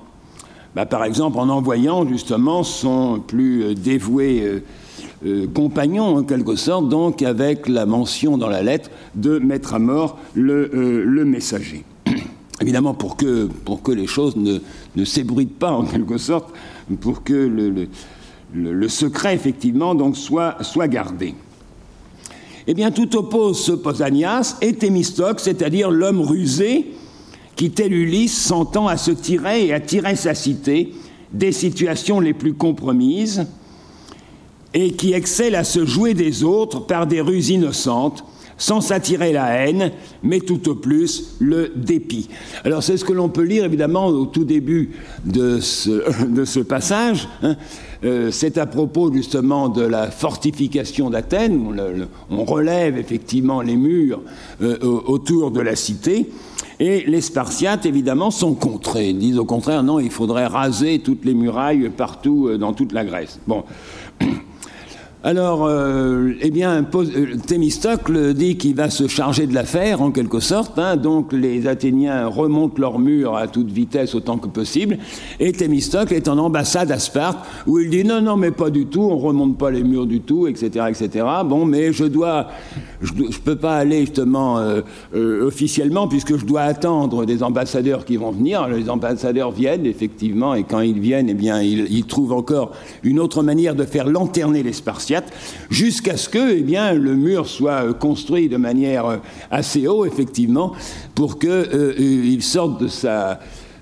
bah, par exemple en envoyant justement son plus dévoué euh, euh, compagnon, en quelque sorte, donc avec la mention dans la lettre de mettre à mort le, euh, messager. (clears throat) évidemment pour que, pour que les choses ne, ne s'ébruitent pas en quelque sorte, pour que le, secret effectivement donc soit, soit gardé. Eh bien, tout oppose ce Posanias et Thémistocle, c'est-à-dire l'homme rusé qui, tel Ulysse, s'entend à se tirer et à tirer sa cité des situations les plus compromises et qui excelle à se jouer des autres par des ruses innocentes sans s'attirer la haine, mais tout au plus le dépit. Alors c'est ce que l'on peut lire évidemment au tout début de ce, (laughs) passage. Hein. Euh, c'est à propos justement de la fortification d'Athènes, on, relève effectivement les murs euh, autour de la cité. Et les Spartiates, évidemment, sont contrés. Ils disent au contraire, non, il faudrait raser toutes les murailles partout euh, dans toute la Grèce. Bon. (clears throat) Alors, euh, eh bien, euh, Thémistocle dit qu'il va se charger de l'affaire, en quelque sorte. Hein. donc, les Athéniens remontent leur mur à toute vitesse autant que possible. Et Thémistocle est en ambassade à Sparte, où il dit non, non, mais pas du tout, on remonte pas les murs du tout, etc., etc. Bon, mais je dois, je, ne peux pas aller justement euh, officiellement, puisque je dois attendre des ambassadeurs qui vont venir. Les ambassadeurs viennent, effectivement, et quand ils viennent, eh bien, ils, ils trouvent encore une autre manière de faire lanterner les Spartiates jusqu'à ce que eh bien, le mur soit euh, construit de manière euh, assez haut, effectivement, pour qu'il euh, sorte de sa,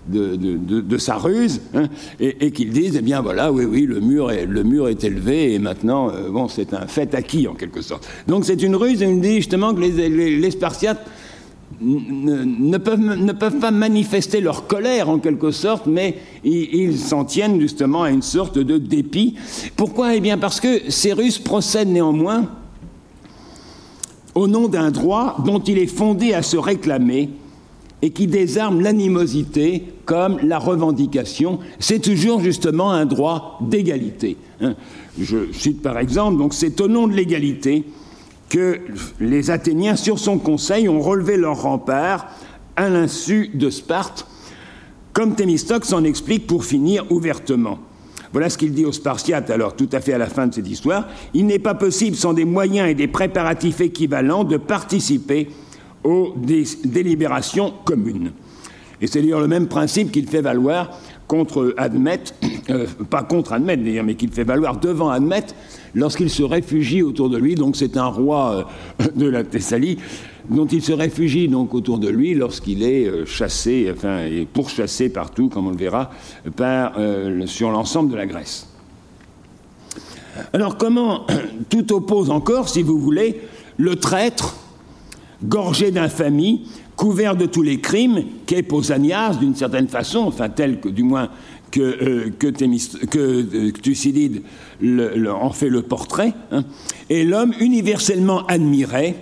de, sa ruse hein, et, qu'il dise eh bien voilà oui oui le mur est, le mur est élevé et maintenant bon c'est un fait acquis en quelque sorte donc c'est une ruse et on dit justement que les, les Spartiates ne, peuvent, ne, peuvent, pas manifester leur colère en quelque sorte, mais ils s'en tiennent justement à une sorte de dépit. Pourquoi? Eh bien parce que ces Russes procèdent néanmoins au nom d'un droit dont il est fondé à se réclamer et qui désarme l'animosité comme la revendication. C'est toujours justement un droit d'égalité. Hein. Je cite par exemple, donc c'est au nom de l'égalité que les Athéniens, sur son conseil, ont relevé leur rempart à l'insu de Sparte, comme Thémistocle s'en explique pour finir ouvertement. Voilà ce qu'il dit aux Spartiates, alors tout à fait à la fin de cette histoire. Il n'est pas possible, sans des moyens et des préparatifs équivalents, de participer aux délibérations communes. Et c'est d'ailleurs le même principe qu'il fait valoir contre Admète, (coughs) euh, pas contre Admète d'ailleurs, mais qu'il fait valoir devant Admète lorsqu'il se réfugie autour de lui. Donc c'est un roi euh, (laughs) de la Thessalie dont il se réfugie donc autour de lui lorsqu'il est euh, chassé, enfin, et pourchassé partout, comme on le verra, sur l'ensemble de la Grèce. Alors comment (coughs) tout oppose encore, si vous voulez, le traître, gorgé d'infamie, couvert de tous les crimes, qu'est Pausanias, d'une certaine façon, enfin tel que du moins que, euh, que, euh, Thucydide en fait le portrait, hein, et l'homme universellement admiré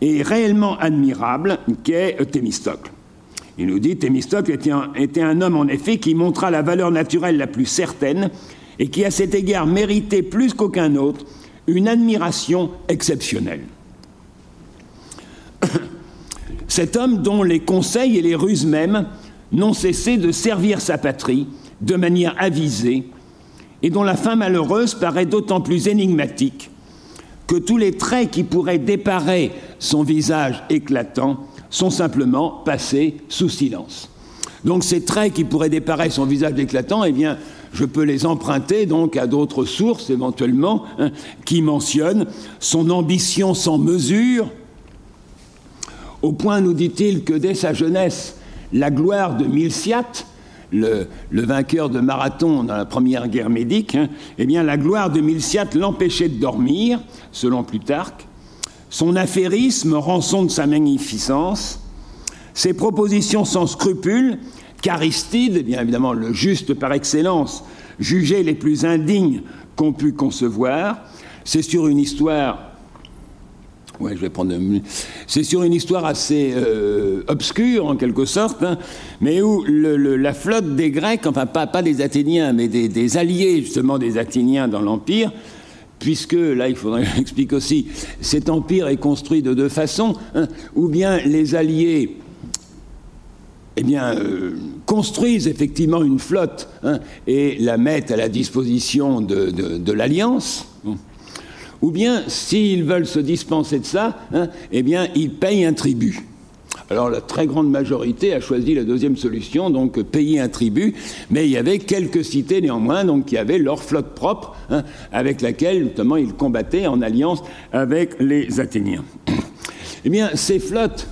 et réellement admirable qu'est Thémistocle. Il nous dit Thémistocle était était un homme en effet qui montra la valeur naturelle la plus certaine et qui à cet égard méritait plus qu'aucun autre une admiration exceptionnelle. Cet homme dont les conseils et les ruses mêmes n'ont cessé de servir sa patrie de manière avisée et dont la fin malheureuse paraît d'autant plus énigmatique que tous les traits qui pourraient déparer son visage éclatant sont simplement passés sous silence. Donc ces traits qui pourraient déparer son visage éclatant, eh bien, je peux les emprunter donc à d'autres sources éventuellement hein, qui mentionnent son ambition sans mesure, au point, nous dit-il, que dès sa jeunesse, la gloire de Milsiat, le, vainqueur de Marathon dans la première guerre médique, hein, eh la gloire de Milsiat l'empêchait de dormir, selon Plutarque. Son affairisme, rançon de sa magnificence, ses propositions sans scrupules, qu'Aristide, bien évidemment le juste par excellence, jugeait les plus indignes qu'on pût concevoir. C'est sur une histoire C'est sur une histoire assez euh, obscure en quelque sorte, hein, mais où la flotte des Grecs, enfin pas, pas des Athéniens, mais des, alliés justement des Athéniens dans l'empire, puisque là il faudrait expliquer aussi, cet empire est construit de deux façons, hein, ou bien les alliés eh bien, euh, construisent effectivement une flotte hein, et la mettent à la disposition de l'Alliance ou bien, s'ils veulent se dispenser de ça, hein, eh bien, ils payent un tribut. Alors la très grande majorité a choisi la deuxième solution, donc payer un tribut, mais il y avait quelques cités néanmoins donc, qui avaient leur flotte propre, hein, avec laquelle notamment ils combattaient en alliance avec les Athéniens. Eh bien, ces flottes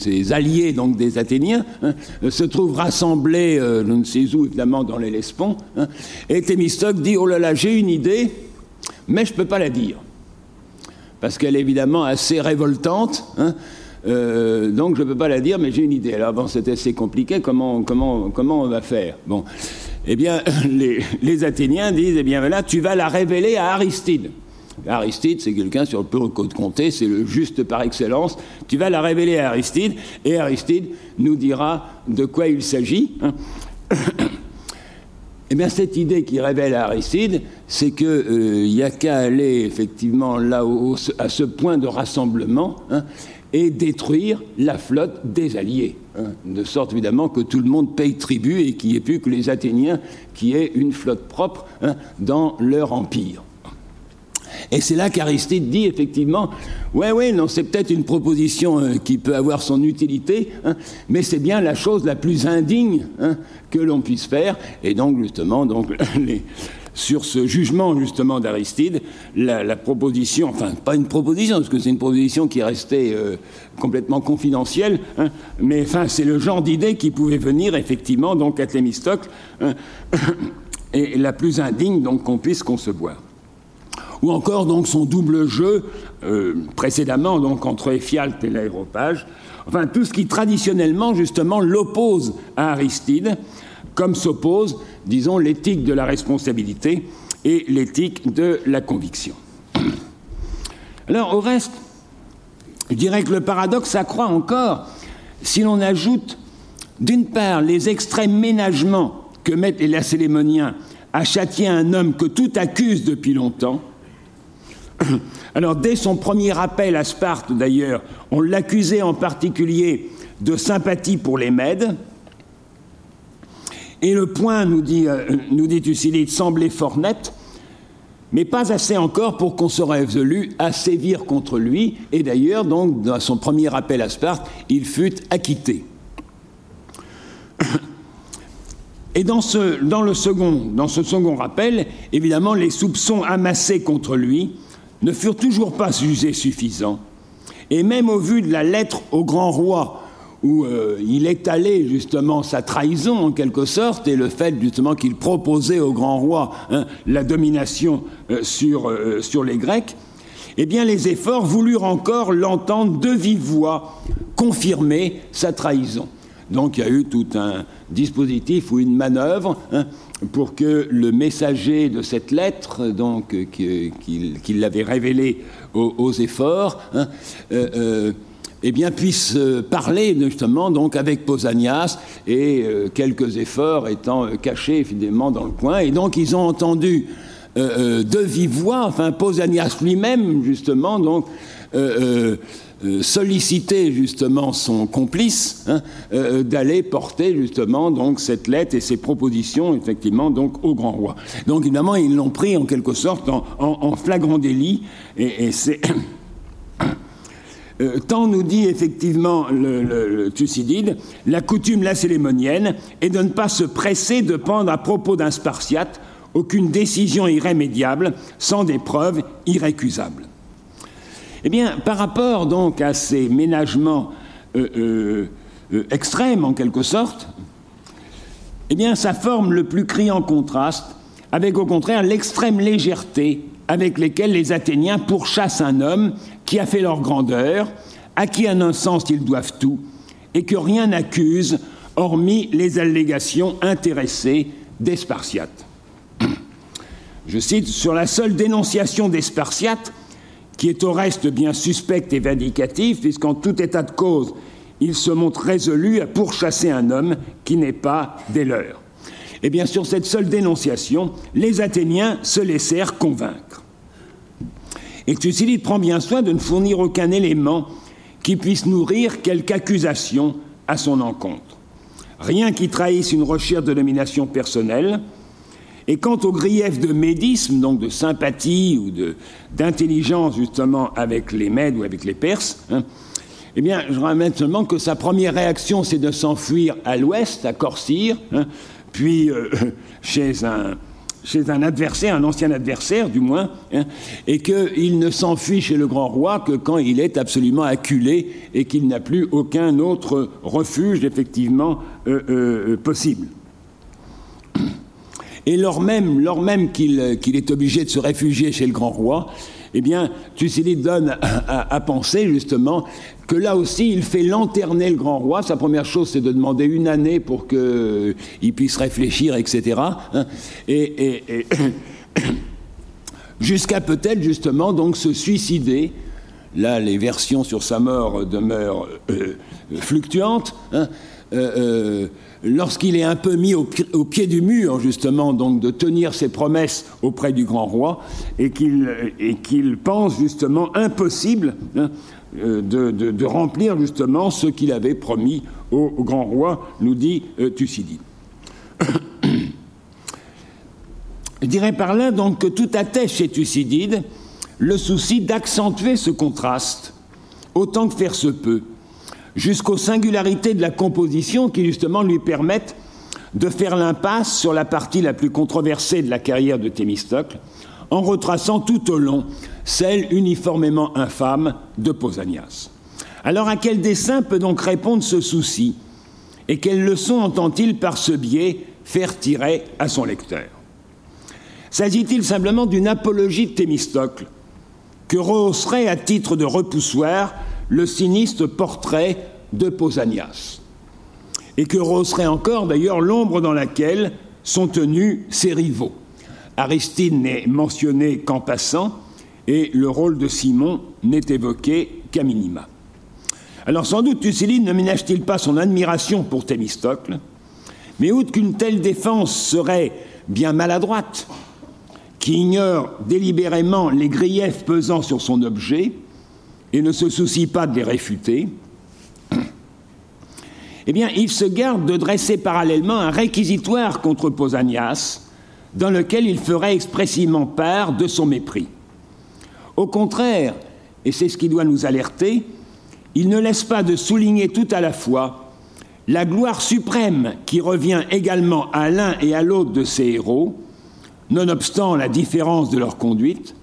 ces alliés donc des Athéniens hein, se trouvent rassemblées, euh, je ne sais où, évidemment, dans les Lesponts. Hein, et Thémistocle dit Oh là là, j'ai une idée, mais je ne peux pas la dire. Parce qu'elle est évidemment assez révoltante. Hein, euh, donc je ne peux pas la dire, mais j'ai une idée. Alors bon, c'est assez compliqué. Comment, comment, comment on va faire? Bon, eh bien, (laughs) les, Athéniens disent Eh bien voilà, tu vas la révéler à Aristide. Aristide, c'est quelqu'un sur le peu de compter, c'est le juste par excellence. Tu vas la révéler à Aristide, et Aristide nous dira de quoi il s'agit. Hein. (coughs) Eh bien, cette idée qui révèle à Aristide, c'est qu'il euh, n'y a qu'à aller effectivement là à ce point de rassemblement hein, et détruire la flotte des Alliés, hein, de sorte évidemment que tout le monde paye tribut et qu'il n'y ait plus que les Athéniens qui aient une flotte propre dans leur empire. Et c'est là qu'Aristide dit effectivement, ouais, ouais, non, c'est peut-être une proposition euh, qui peut avoir son utilité, hein, mais c'est bien la chose la plus indigne hein, que l'on puisse faire. Et donc justement, donc (laughs) sur ce jugement justement d'Aristide, la, proposition, enfin pas une proposition, parce que c'est une proposition qui est restée euh, complètement confidentielle, hein, mais enfin c'est le genre d'idée qui pouvait venir effectivement donc à Thémistocle, (coughs) et la plus indigne donc qu'on puisse concevoir ou encore donc son double jeu euh, précédemment donc entre Ephialte et l'aéropage, enfin tout ce qui traditionnellement justement l'oppose à Aristide, comme s'oppose, disons, l'éthique de la responsabilité et l'éthique de la conviction. Alors au reste, je dirais que le paradoxe s'accroît encore si l'on ajoute d'une part les extrêmes ménagements que mettent les Lacélémoniens à châtier un homme que tout accuse depuis longtemps, (clears throat) Alors, dès son premier appel à Sparte, d'ailleurs, on l'accusait en particulier de sympathie pour les Mèdes. Et le point, nous dit, euh, Thucydide, semblait fort net, mais pas assez encore pour qu'on se résolu à sévir contre lui. Et d'ailleurs, donc, dans son premier appel à Sparte, il fut acquitté. (clears throat) Et dans ce second rappel, évidemment, les soupçons amassés contre lui ne furent toujours pas jugés suffisants. Et même au vu de la lettre au grand roi, où euh, il étalait justement sa trahison en quelque sorte, et le fait justement qu'il proposait au grand roi hein, la domination euh, sur, euh, sur les Grecs, eh bien les efforts voulurent encore l'entendre de vive voix confirmer sa trahison. Donc il y a eu tout un dispositif ou une manœuvre hein, pour que le messager de cette lettre, donc qu'il l'avait révélé aux, efforts, hein, euh, euh, eh bien, puisse euh, parler justement donc avec Pausanias et quelques efforts étant cachés évidemment dans le coin. Et donc ils ont entendu de vive voix, enfin Pausanias lui-même justement donc euh, solliciter justement son complice hein, euh, d'aller porter justement donc cette lettre et ses propositions effectivement donc au grand roi. Donc évidemment ils l'ont pris en quelque sorte en, flagrant délit et, c'est (coughs) euh, tant nous dit effectivement le, Thucydide, la coutume lacélémonienne est de ne pas se presser de prendre à propos d'un Spartiate aucune décision irrémédiable sans des preuves irrécusables. Eh bien, par rapport donc à ces ménagements euh, euh, euh, extrêmes en quelque sorte, eh bien, ça forme le plus criant contraste avec au contraire l'extrême légèreté avec laquelle les Athéniens pourchassent un homme qui a fait leur grandeur, à qui en un sens ils doivent tout, et que rien n'accuse, hormis les allégations intéressées des Spartiates. Je cite, sur la seule dénonciation des Spartiates, qui est au reste bien suspect et vindicatif, puisqu'en tout état de cause, il se montre résolu à pourchasser un homme qui n'est pas des leurs. Et bien sur cette seule dénonciation, les Athéniens se laissèrent convaincre. Et Thucydide prend bien soin de ne fournir aucun élément qui puisse nourrir quelque accusation à son encontre. Rien qui trahisse une recherche de domination personnelle, et quant au grief de médisme, donc de sympathie ou d'intelligence justement avec les Mèdes ou avec les Perses, hein, eh bien, je ramène seulement que sa première réaction, c'est de s'enfuir à l'ouest, à Corcyre, hein, puis euh, (laughs) chez un, chez un adversaire, un ancien adversaire du moins, hein, et qu'il ne s'enfuit chez le grand roi que quand il est absolument acculé et qu'il n'a plus aucun autre refuge effectivement euh, euh, possible. Et lors même, lors même qu'il est obligé de se réfugier chez le grand roi, eh bien, Thucydide donne à, à, penser justement que là aussi, il fait lanterner le grand roi. Sa première chose, c'est de demander une année pour qu'il puisse réfléchir, etc. Hein. Et, et, (coughs) jusqu'à peut-être justement donc se suicider. Là, les versions sur sa mort demeurent euh, fluctuantes. Hein. Euh, euh, lorsqu'il est un peu mis au, pied du mur, justement, donc de tenir ses promesses auprès du grand roi, et qu'il pense justement impossible hein, euh, de, remplir justement ce qu'il avait promis au, grand roi, nous dit euh, Thucydide. (coughs) Je dirais par là donc que tout atteste chez Thucydide le souci d'accentuer ce contraste autant que faire se peut, jusqu'aux singularités de la composition qui justement lui permettent de faire l'impasse sur la partie la plus controversée de la carrière de Thémistocle, en retraçant tout au long celle uniformément infâme de Pausanias. Alors à quel dessein peut donc répondre ce souci et quelles leçons entend-il par ce biais faire tirer à son lecteur? S'agit-il simplement d'une apologie de Thémistocle que rehausserait à titre de repoussoir le sinistre portrait de Pausanias et que rehausserait encore d'ailleurs l'ombre dans laquelle sont tenus ses rivaux Aristide n'est mentionné qu'en passant, et le rôle de Simon n'est évoqué qu'à minima. Alors sans doute Thucydide ne ménage-t-il pas son admiration pour Thémistocle, mais outre qu'une telle défense serait bien maladroite, qui ignore délibérément les griefs pesant sur son objet et ne se soucie pas de les réfuter, eh bien, il se garde de dresser parallèlement un réquisitoire contre Pausanias, dans lequel il ferait expressivement part de son mépris. Au contraire, et c'est ce qui doit nous alerter, il ne laisse pas de souligner tout à la fois la gloire suprême qui revient également à l'un et à l'autre de ces héros, nonobstant la différence de leur conduite,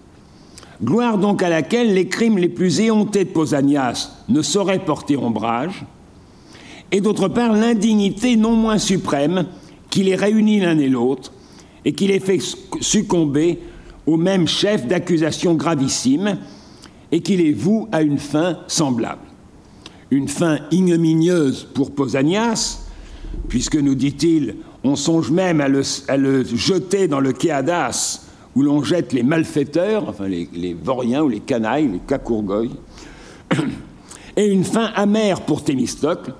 gloire donc à laquelle les crimes les plus éhontés de Pausanias ne sauraient porter ombrage, et d'autre part l'indignité non moins suprême qui les réunit l'un et l'autre, et qui les fait succomber au même chef d'accusation gravissime et qui les voue à une fin semblable. Une fin ignominieuse pour Pausanias, puisque, nous dit-il, on songe même à le, jeter dans le Kéadas, où l'on jette les malfaiteurs, enfin les, vauriens ou les canailles, les cacourgoïs, (clears throat) et une fin amère pour Thémistocle,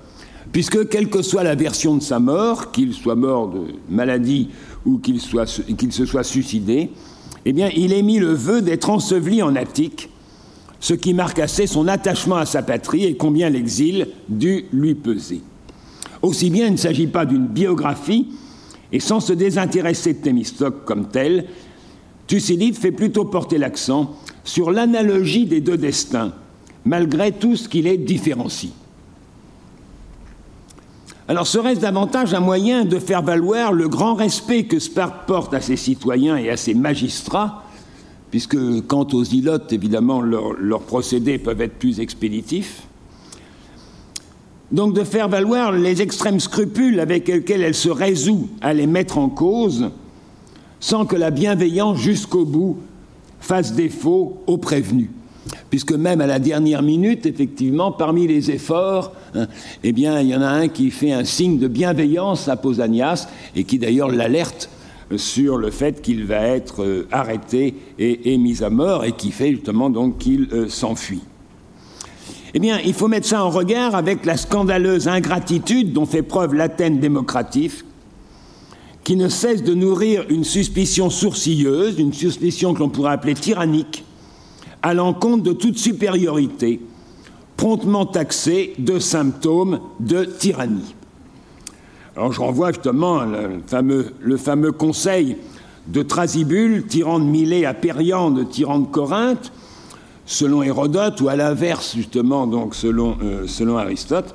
puisque, quelle que soit la version de sa mort, qu'il soit mort de maladie ou qu'il se soit suicidé, eh bien, il émit le vœu d'être enseveli en Attique, ce qui marque assez son attachement à sa patrie et combien l'exil dut lui peser. Aussi bien, il ne s'agit pas d'une biographie, et sans se désintéresser de Thémistocle comme tel, Thucydide fait plutôt porter l'accent sur l'analogie des deux destins, malgré tout ce qui les différencie. Alors serait-ce davantage un moyen de faire valoir le grand respect que Sparte porte à ses citoyens et à ses magistrats, puisque quant aux ilotes, évidemment, leurs procédés peuvent être plus expéditifs donc de faire valoir les extrêmes scrupules avec lesquels elle se résout à les mettre en cause, sans que la bienveillance jusqu'au bout fasse défaut aux prévenus puisque même à la dernière minute, effectivement, parmi les efforts, hein, eh bien, il y en a un qui fait un signe de bienveillance à Pausanias et qui d'ailleurs l'alerte sur le fait qu'il va être euh, arrêté et, mis à mort et qui fait justement donc qu'il euh, s'enfuit. Eh bien, il faut mettre ça en regard avec la scandaleuse ingratitude dont fait preuve l'Athènes démocratique, qui ne cesse de nourrir une suspicion sourcilleuse, une suspicion que l'on pourrait appeler tyrannique, à l'encontre de toute supériorité, promptement taxée de symptômes de tyrannie. Alors je renvoie justement le fameux, conseil de Thrasybule, tyran de Milet à Périande, tyran de Corinthe, selon Hérodote, ou à l'inverse, justement, donc selon, euh, selon Aristote,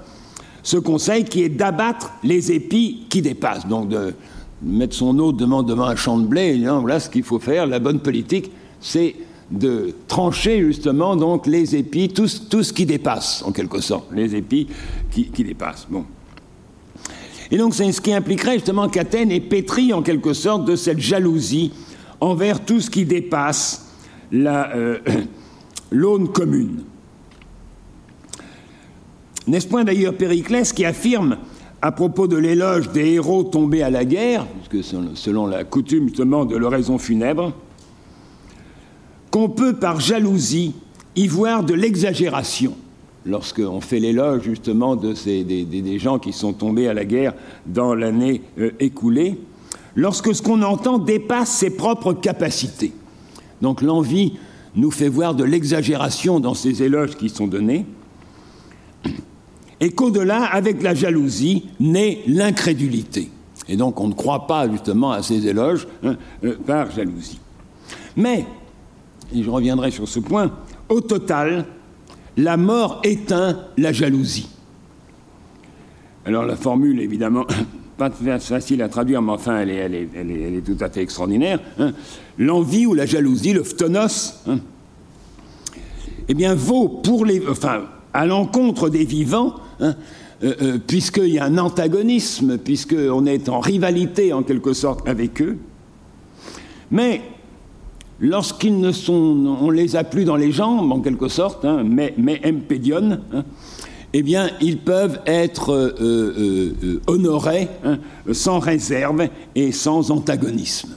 ce conseil qui est d'abattre les épis qui dépassent. Donc de mettre son eau devant, devant un champ de blé, dire, voilà ce qu'il faut faire, la bonne politique, c'est de trancher justement donc les épis, tout, tout, ce qui dépasse en quelque sorte, les épis qui, qui dépassent. Bon. Et donc c'est ce qui impliquerait justement qu'Athènes est pétrie en quelque sorte de cette jalousie envers tout ce qui dépasse euh, (clears throat) l'aune commune. N'est-ce point d'ailleurs Périclès qui affirme à propos de l'éloge des héros tombés à la guerre, selon la coutume justement de l'oraison funèbre, qu'on peut par jalousie y voir de l'exagération lorsqu'on fait l'éloge justement de des, gens qui sont tombés à la guerre dans l'année euh, écoulée, lorsque ce qu'on entend dépasse ses propres capacités. Donc l'envie nous fait voir de l'exagération dans ces éloges qui sont donnés, et qu'au-delà, avec la jalousie, naît l'incrédulité. Et donc on ne croit pas justement à ces éloges hein, euh, par jalousie. Mais, et je reviendrai sur ce point, au total, la mort éteint la jalousie. Alors la formule, évidemment, (coughs) pas facile à traduire, mais enfin, elle est, tout à fait extraordinaire. Hein. L'envie ou la jalousie, le phtonos, hein, eh bien, vaut pour les, enfin, à l'encontre des vivants, hein, euh, euh, puisqu'il y a un antagonisme, puisqu'on est en rivalité en quelque sorte avec eux. Mais lorsqu'ils ne sont, on les a plus dans les jambes en quelque sorte, hein, mais, mais impédion, hein, eh bien, ils peuvent être euh, honorés sans réserve et sans antagonisme.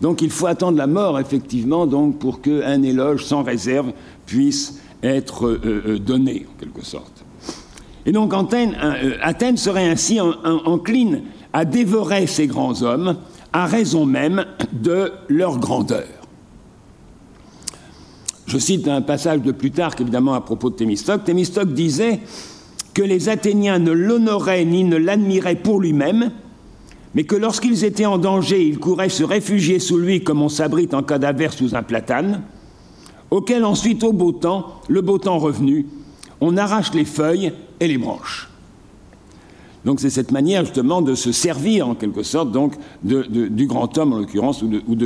Donc, il faut attendre la mort, effectivement, donc, pour qu'un éloge sans réserve puisse être donné, en quelque sorte. Et donc, Athènes, Athènes serait ainsi encline à dévorer ces grands hommes à raison même de leur grandeur. Je cite un passage de Plutarque, évidemment, à propos de Thémistocle. Thémistocle disait que les Athéniens ne l'honoraient ni ne l'admiraient pour lui-même, mais que lorsqu'ils étaient en danger, ils couraient se réfugier sous lui comme on s'abrite en cas d'averse sous un platane, auquel ensuite, au beau temps, le beau temps revenu, on arrache les feuilles et les branches. Donc c'est cette manière justement de se servir en quelque sorte du grand homme en l'occurrence ou de, ou.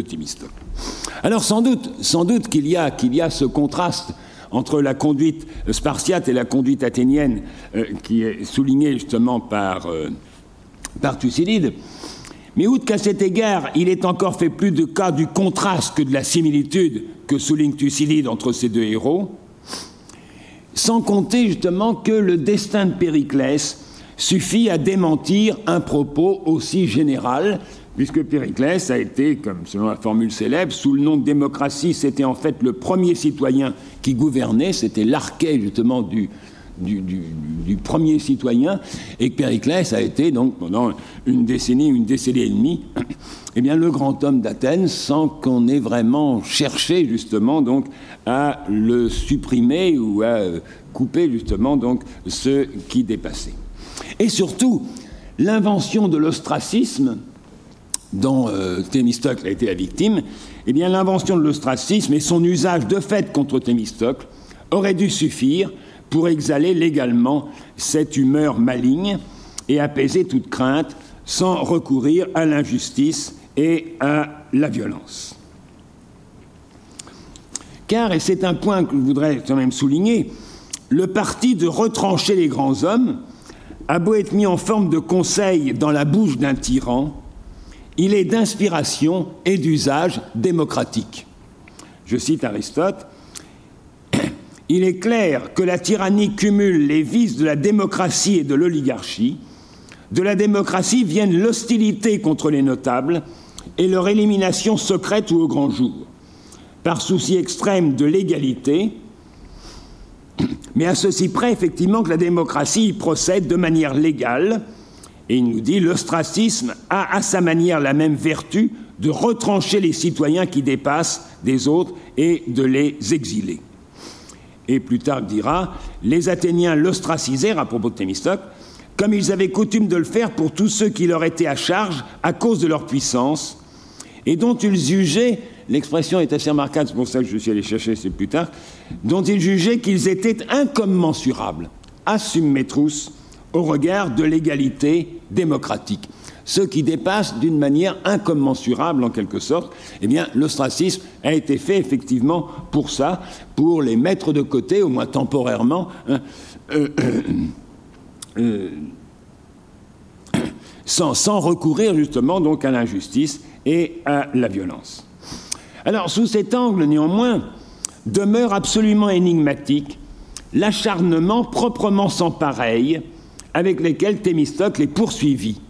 Alors sans doute, sans doute qu'il y a qu'il y a ce contraste entre la conduite spartiate et la conduite athénienne euh, qui est soulignée justement par, euh, par Thucydide. Mais outre qu'à cet égard, il est encore fait plus de cas du contraste que de la similitude que souligne Thucydide entre ces deux héros, sans compter justement que le destin de Périclès suffit à démentir un propos aussi général, puisque Périclès a été, comme selon la formule célèbre, sous le nom de démocratie, c'était en fait le premier citoyen qui gouvernait, c'était l'archet justement du, du, premier citoyen, et que Périclès a été donc pendant une décennie, une décennie et demie, (coughs) eh bien le grand homme d'Athènes, sans qu'on ait vraiment cherché justement donc à le supprimer ou à couper justement donc ce qui dépassait. Et surtout, l'invention de l'ostracisme, dont euh, Thémistocle a été la victime, eh bien l'invention de l'ostracisme et son usage de fait contre Thémistocle aurait dû suffire pour exhaler légalement cette humeur maligne et apaiser toute crainte sans recourir à l'injustice et à la violence. Car, et c'est un point que je voudrais quand même souligner, le parti de retrancher les grands hommes a beau être mis en forme de conseil dans la bouche d'un tyran, il est d'inspiration et d'usage démocratique. Je cite Aristote, Il est clair que la tyrannie cumule les vices de la démocratie et de l'oligarchie. De la démocratie viennent l'hostilité contre les notables et leur élimination secrète ou au grand jour. Par souci extrême de l'égalité, mais à ceci près, effectivement, que la démocratie procède de manière légale. Et il nous dit l'ostracisme a à sa manière la même vertu de retrancher les citoyens qui dépassent des autres et de les exiler. Et Plutarque dira les Athéniens l'ostracisèrent à propos de Thémistocle, comme ils avaient coutume de le faire pour tous ceux qui leur étaient à charge à cause de leur puissance, et dont ils jugeaient l'expression est assez remarquable, c'est pour ça que je suis allé chercher c'est plus tard, dont il jugeait qu'ils étaient incommensurables, asymmetrous, au regard de l'égalité démocratique. Ce qui dépasse d'une manière incommensurable en quelque sorte, eh bien l'ostracisme a été fait effectivement pour ça, pour les mettre de côté, au moins temporairement, hein, euh, euh, euh, sans, recourir justement à l'injustice et à la violence. Alors sous cet angle néanmoins demeure absolument énigmatique l'acharnement proprement sans pareil avec lesquels Thémistocle est poursuivi.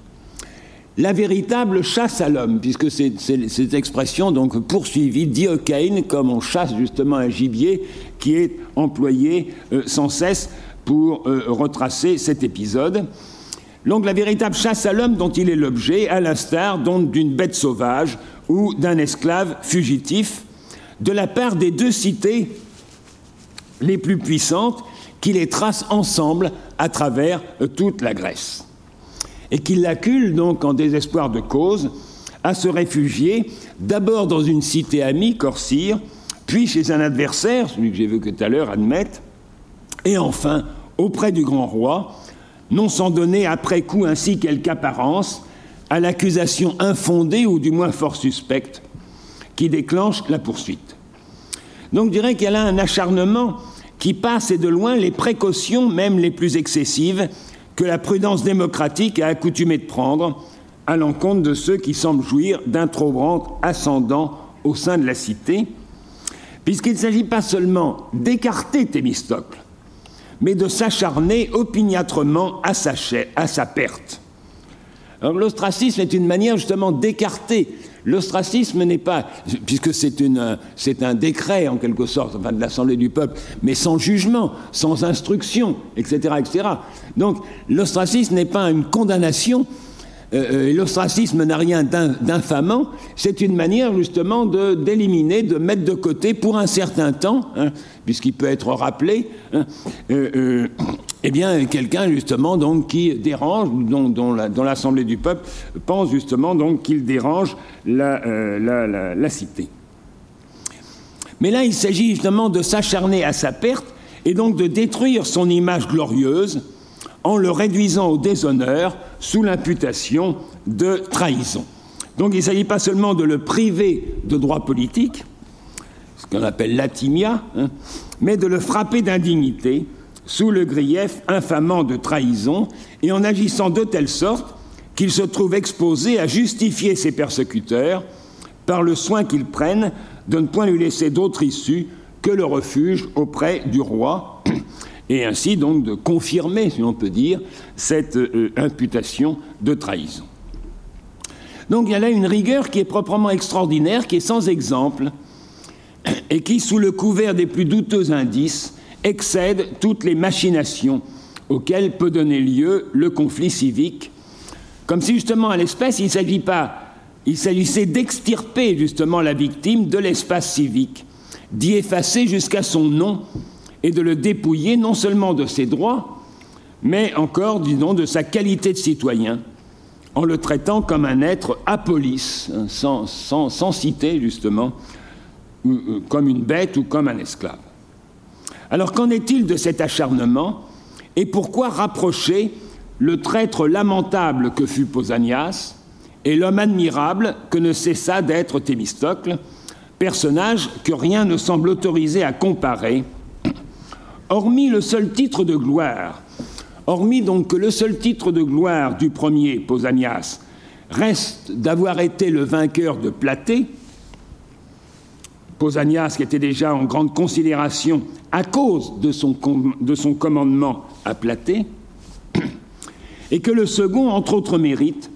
La véritable chasse à l'homme, puisque c'est cette expression donc poursuivie, diocaine, comme on chasse justement un gibier, qui est employé euh, sans cesse pour euh, retracer cet épisode. Donc la véritable chasse à l'homme dont il est l'objet, à l'instar d'une bête sauvage ou d'un esclave fugitif, de la part des deux cités les plus puissantes qui les tracent ensemble à travers euh, toute la Grèce. Et qui l'acculent donc en désespoir de cause à se réfugier d'abord dans une cité amie, Corcyre, puis chez un adversaire, celui que j'ai vu que tout à l'heure, admette, et enfin auprès du grand roi, non sans donner après coup ainsi quelque apparence à l'accusation infondée ou du moins fort suspecte qui déclenche la poursuite. Donc je dirais qu'elle a un acharnement qui passe et de loin les précautions, même les plus excessives, que la prudence démocratique a accoutumé de prendre à l'encontre de ceux qui semblent jouir d'un trop grand ascendant au sein de la cité, puisqu'il ne s'agit pas seulement d'écarter Thémistocle, mais de s'acharner opiniâtrement à sa, à sa perte. L'ostracisme est une manière justement d'écarter L'ostracisme n'est pas, puisque c'est un décret en quelque sorte, enfin de l'Assemblée du peuple, mais sans jugement, sans instruction, etc., etc. Donc l'ostracisme n'est pas une condamnation. Euh, euh, l'ostracisme n'a rien d'infamant, c'est une manière justement d'éliminer, de, mettre de côté pour un certain temps, hein, puisqu'il peut être rappelé, hein, euh, eh bien, quelqu'un justement donc qui dérange, dont, l'Assemblée du peuple pense justement donc qu'il dérange la, cité. Mais là, il s'agit justement de s'acharner à sa perte et donc de détruire son image glorieuse en le réduisant au déshonneur sous l'imputation de trahison. Donc il ne s'agit pas seulement de le priver de droits politiques, ce qu'on appelle l'atimia, hein, mais de le frapper d'indignité sous le grief infamant de trahison et en agissant de telle sorte qu'il se trouve exposé à justifier ses persécuteurs par le soin qu'ils prennent de ne point lui laisser d'autre issue que le refuge auprès du roi, et ainsi donc de confirmer, si on peut dire, cette euh, imputation de trahison. Donc il y a là une rigueur qui est proprement extraordinaire, qui est sans exemple, et qui, sous le couvert des plus douteux indices, excède toutes les machinations auxquelles peut donner lieu le conflit civique, comme si justement à l'espèce il s'agit pas, il s'agissait d'extirper justement la victime de l'espace civique, d'y effacer jusqu'à son nom et de le dépouiller non seulement de ses droits, mais encore, disons, de sa qualité de citoyen, en le traitant comme un être apolis, hein, sans, sans, sans citer justement, comme une bête ou comme un esclave. Alors qu'en est-il de cet acharnement et pourquoi rapprocher le traître lamentable que fut Pausanias et l'homme admirable que ne cessa d'être Thémistocle, personnage que rien ne semble autoriser à comparer, hormis le seul titre de gloire, hormis donc que le seul titre de gloire du premier Pausanias reste d'avoir été le vainqueur de Platée, Pausanias qui était déjà en grande considération à cause de son, de son commandement à Platée, et que le second, entre autres mérites,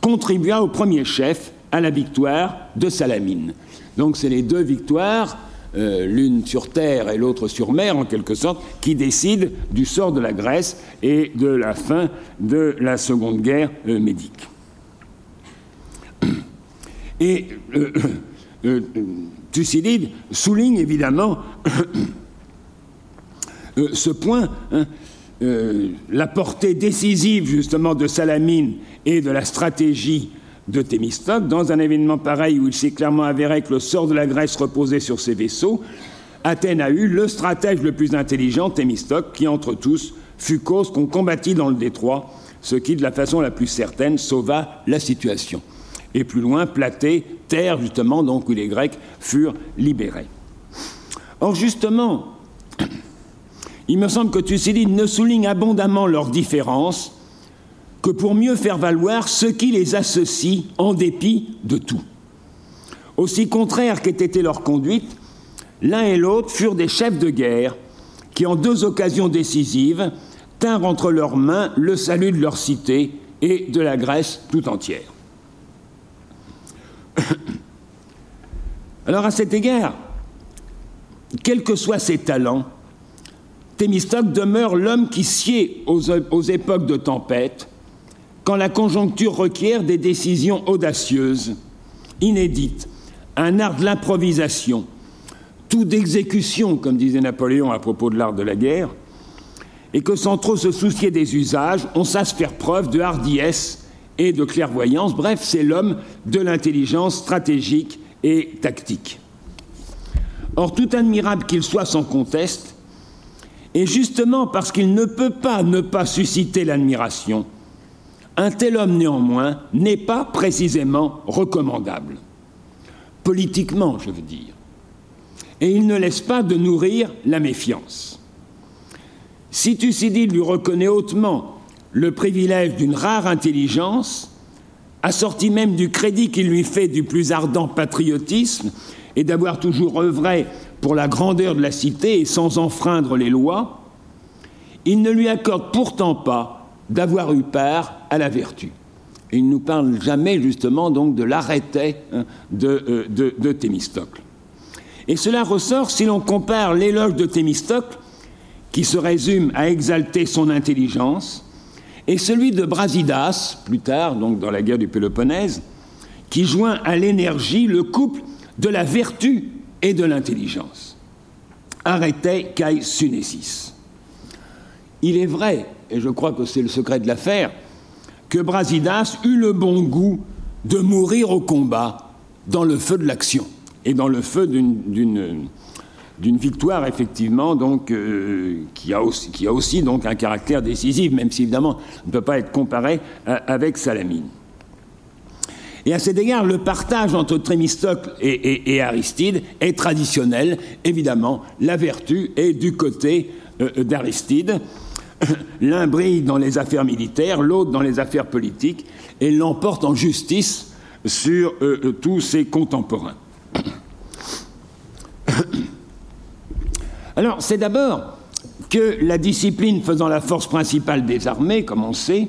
contribua au premier chef à la victoire de Salamine. Donc c'est les deux victoires, euh, l'une sur terre et l'autre sur mer en quelque sorte, qui décident du sort de la Grèce et de la fin de la Seconde Guerre euh, médique. Et euh, Thucydide souligne évidemment (coughs) ce point, hein, la portée décisive justement de Salamine et de la stratégie de Thémistocle, dans un événement pareil où il s'est clairement avéré que le sort de la Grèce reposait sur ses vaisseaux, Athènes a eu le stratège le plus intelligent, Thémistocle, qui entre tous fut cause qu'on combattit dans le détroit, ce qui, de la façon la plus certaine, sauva la situation. Et plus loin, Platée, terre justement donc où les Grecs furent libérés. Or justement, (clears throat) il me semble que Thucydide ne souligne abondamment leurs différences que pour mieux faire valoir ce qui les associe en dépit de tout. Aussi contraire qu'ait été leur conduite, l'un et l'autre furent des chefs de guerre qui, en deux occasions décisives, tinrent entre leurs mains le salut de leur cité et de la Grèce tout entière. (coughs) Alors à cet égard, quels que soient ses talents, Thémistocle demeure l'homme qui sied aux, aux époques de tempête quand la conjoncture requiert des décisions audacieuses, inédites, un art de l'improvisation, tout d'exécution, comme disait Napoléon à propos de l'art de la guerre, et que sans trop se soucier des usages, on sache faire preuve de hardiesse et de clairvoyance. Bref, c'est l'homme de l'intelligence stratégique et tactique. Or, tout admirable qu'il soit sans conteste, et justement parce qu'il ne peut pas ne pas susciter l'admiration, un tel homme, néanmoins, n'est pas précisément recommandable. Politiquement, je veux dire. Et il ne laisse pas de nourrir la méfiance. Si Thucydide lui reconnaît hautement le privilège d'une rare intelligence, assorti même du crédit qu'il lui fait du plus ardent patriotisme et d'avoir toujours œuvré pour la grandeur de la cité et sans enfreindre les lois, il ne lui accorde pourtant pas d'avoir eu part à la vertu. Il ne nous parle jamais justement donc de l'arrêté hein, de, euh, de, Thémistocle. Et cela ressort si l'on compare l'éloge de Thémistocle, qui se résume à exalter son intelligence, et celui de Brasidas, plus tard, donc dans la guerre du Péloponnèse, qui joint à l'énergie le couple de la vertu et de l'intelligence. Arrêté kai sunesis. Il est vrai et je crois que c'est le secret de l'affaire, que Brasidas eut le bon goût de mourir au combat dans le feu de l'action et dans le feu d'une victoire effectivement donc euh, qui, a aussi, donc un caractère décisif, même si évidemment ne peut pas être comparé avec Salamine. Et à cet égard, le partage entre Trémistocle et, Aristide est traditionnel. Évidemment, la vertu est du côté euh, d'Aristide. (coughs) L'un brille dans les affaires militaires, l'autre dans les affaires politiques, et l'emporte en justice sur euh, euh, tous ses contemporains. (coughs) Alors, c'est d'abord que la discipline faisant la force principale des armées, comme on sait,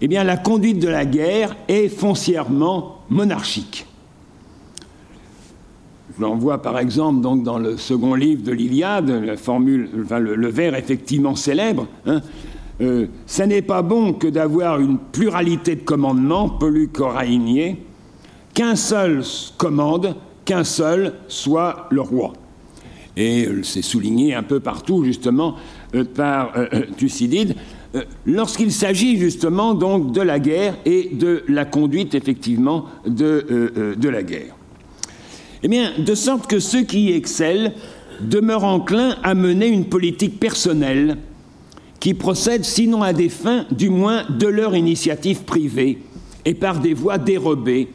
eh bien, la conduite de la guerre est foncièrement monarchique. Je l'envoie par exemple donc dans le second livre de l'Iliade, la formule, le, vers effectivement célèbre. Hein, euh, ça n'est pas bon que d'avoir une pluralité de commandements, polycoraïniers, qu'un seul commande, qu'un seul soit le roi. Et euh, c'est souligné un peu partout justement euh, par Thucydide, lorsqu'il s'agit justement de la guerre et de la conduite effectivement de la guerre. Eh de sorte que ceux qui y excellent demeurent enclins à mener une politique personnelle qui procède sinon à des fins, du moins de leur initiative privée et par des voies dérobées,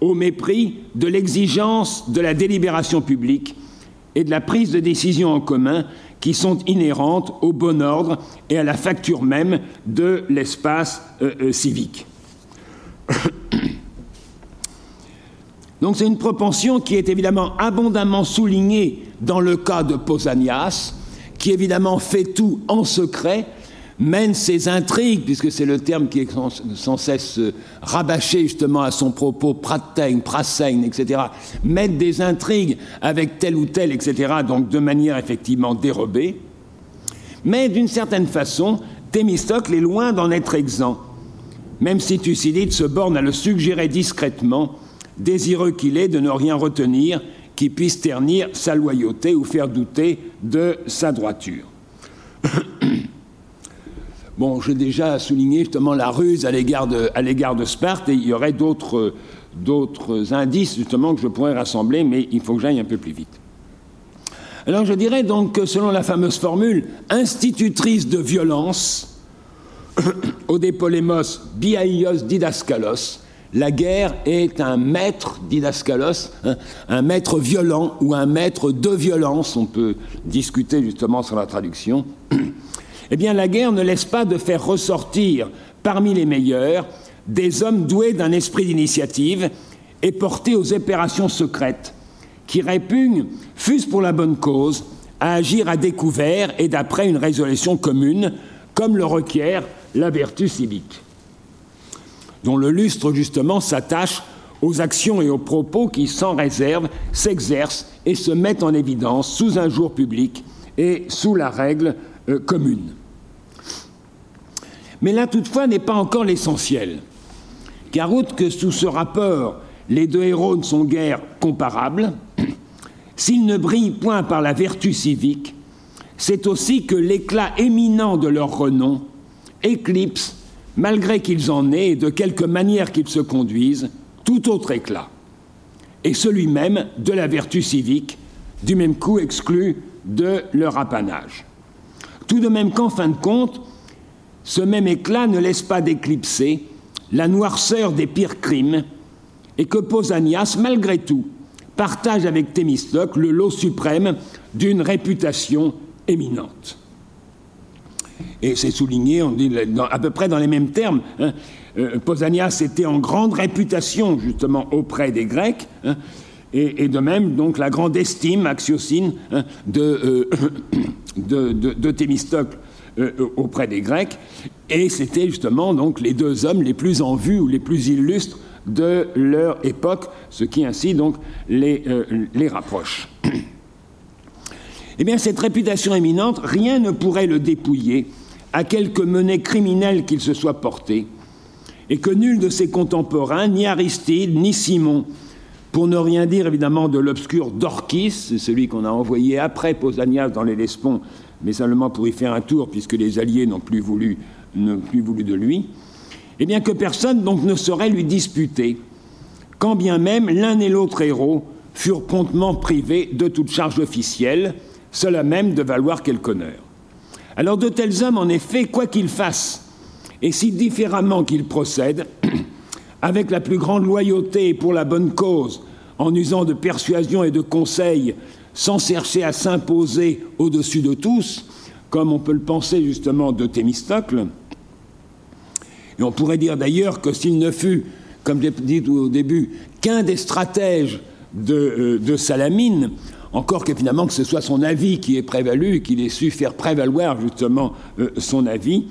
au mépris de l'exigence de la délibération publique et de la prise de décision en commun qui sont inhérentes au bon ordre et à la facture même de l'espace euh, euh, civique. Donc c'est une propension qui est évidemment abondamment soulignée dans le cas de Pausanias, qui évidemment fait tout en secret, mène ses intrigues, puisque c'est le terme qui est sans, cesse rabâché justement à son propos, pratein, prasein, etc., mène des intrigues avec tel ou tel, etc., donc de manière effectivement dérobée. Mais d'une certaine façon, Thémistocle est loin d'en être exempt, même si Thucydide se borne à le suggérer discrètement désireux qu'il est de ne rien retenir qui puisse ternir sa loyauté ou faire douter de sa droiture. (coughs) Bon, j'ai déjà souligné justement la ruse à l'égard de, Sparte, et il y aurait d'autres, d'autres indices justement que je pourrais rassembler, mais il faut que j'aille un peu plus vite. Alors je dirais donc que selon la fameuse formule institutrice de violence, (coughs) Odépolémos biaios didaskalos, la guerre est un maître didaskalos, hein, un maître violent ou un maître de violence, on peut discuter justement sur la traduction. (clears throat) eh bien la guerre ne laisse pas de faire ressortir parmi les meilleurs des hommes doués d'un esprit d'initiative et portés aux opérations secrètes, qui répugnent, fût-ce pour la bonne cause, à agir à découvert et d'après une résolution commune, comme le requiert la vertu civique, dont le lustre justement s'attache aux actions et aux propos qui, sans réserve, s'exercent et se mettent en évidence sous un jour public et sous la règle euh, commune. Mais là, toutefois, n'est pas encore l'essentiel, car outre que sous ce rapport, les deux héros ne sont guère comparables, (clears throat) s'ils ne brillent point par la vertu civique, c'est aussi que l'éclat éminent de leur renom éclipse, malgré qu'ils en aient et de quelque manière qu'ils se conduisent, tout autre éclat, et celui même de la vertu civique, du même coup exclu de leur apanage. Tout de même qu'en fin de compte, ce même éclat ne laisse pas d'éclipser la noirceur des pires crimes, et que Pausanias, malgré tout, partage avec Thémistocle le lot suprême d'une réputation éminente. Et c'est souligné, on dit à peu près dans les mêmes termes. Hein, euh, était en grande réputation justement auprès des Grecs, hein, et, de même donc la grande estime axiosine hein, euh, (coughs) de, de, Thémistocle euh, auprès des Grecs, et c'était justement donc les deux hommes les plus en vue ou les plus illustres de leur époque, ce qui ainsi donc les, les rapproche. (coughs) Eh bien, cette réputation éminente, rien ne pourrait le dépouiller à quelque monnaie criminelle qu'il se soit porté, et que nul de ses contemporains, ni Aristide, ni Simon, pour ne rien dire évidemment de l'obscur Dorkis, celui qu'on a envoyé après Pausanias dans les Lespons, mais seulement pour y faire un tour, puisque les Alliés n'ont plus voulu, plus voulu de lui, eh bien que personne donc ne saurait lui disputer, quand bien même l'un et l'autre héros furent promptement privés de toute charge officielle, cela même de valoir quelque honneur. Alors de tels hommes, en effet, quoi qu'ils fassent, et si différemment qu'ils procèdent, (clears throat) avec la plus grande loyauté et pour la bonne cause, en usant de persuasion et de conseils, sans chercher à s'imposer au-dessus de tous, comme on peut le penser justement de Thémistocle. Et on pourrait dire d'ailleurs que s'il ne fut, comme j'ai dit au début, qu'un des stratèges de, euh, de Salamine, encore que finalement que ce soit son avis qui ait prévalu, qu'il ait su faire prévaloir justement euh, son avis,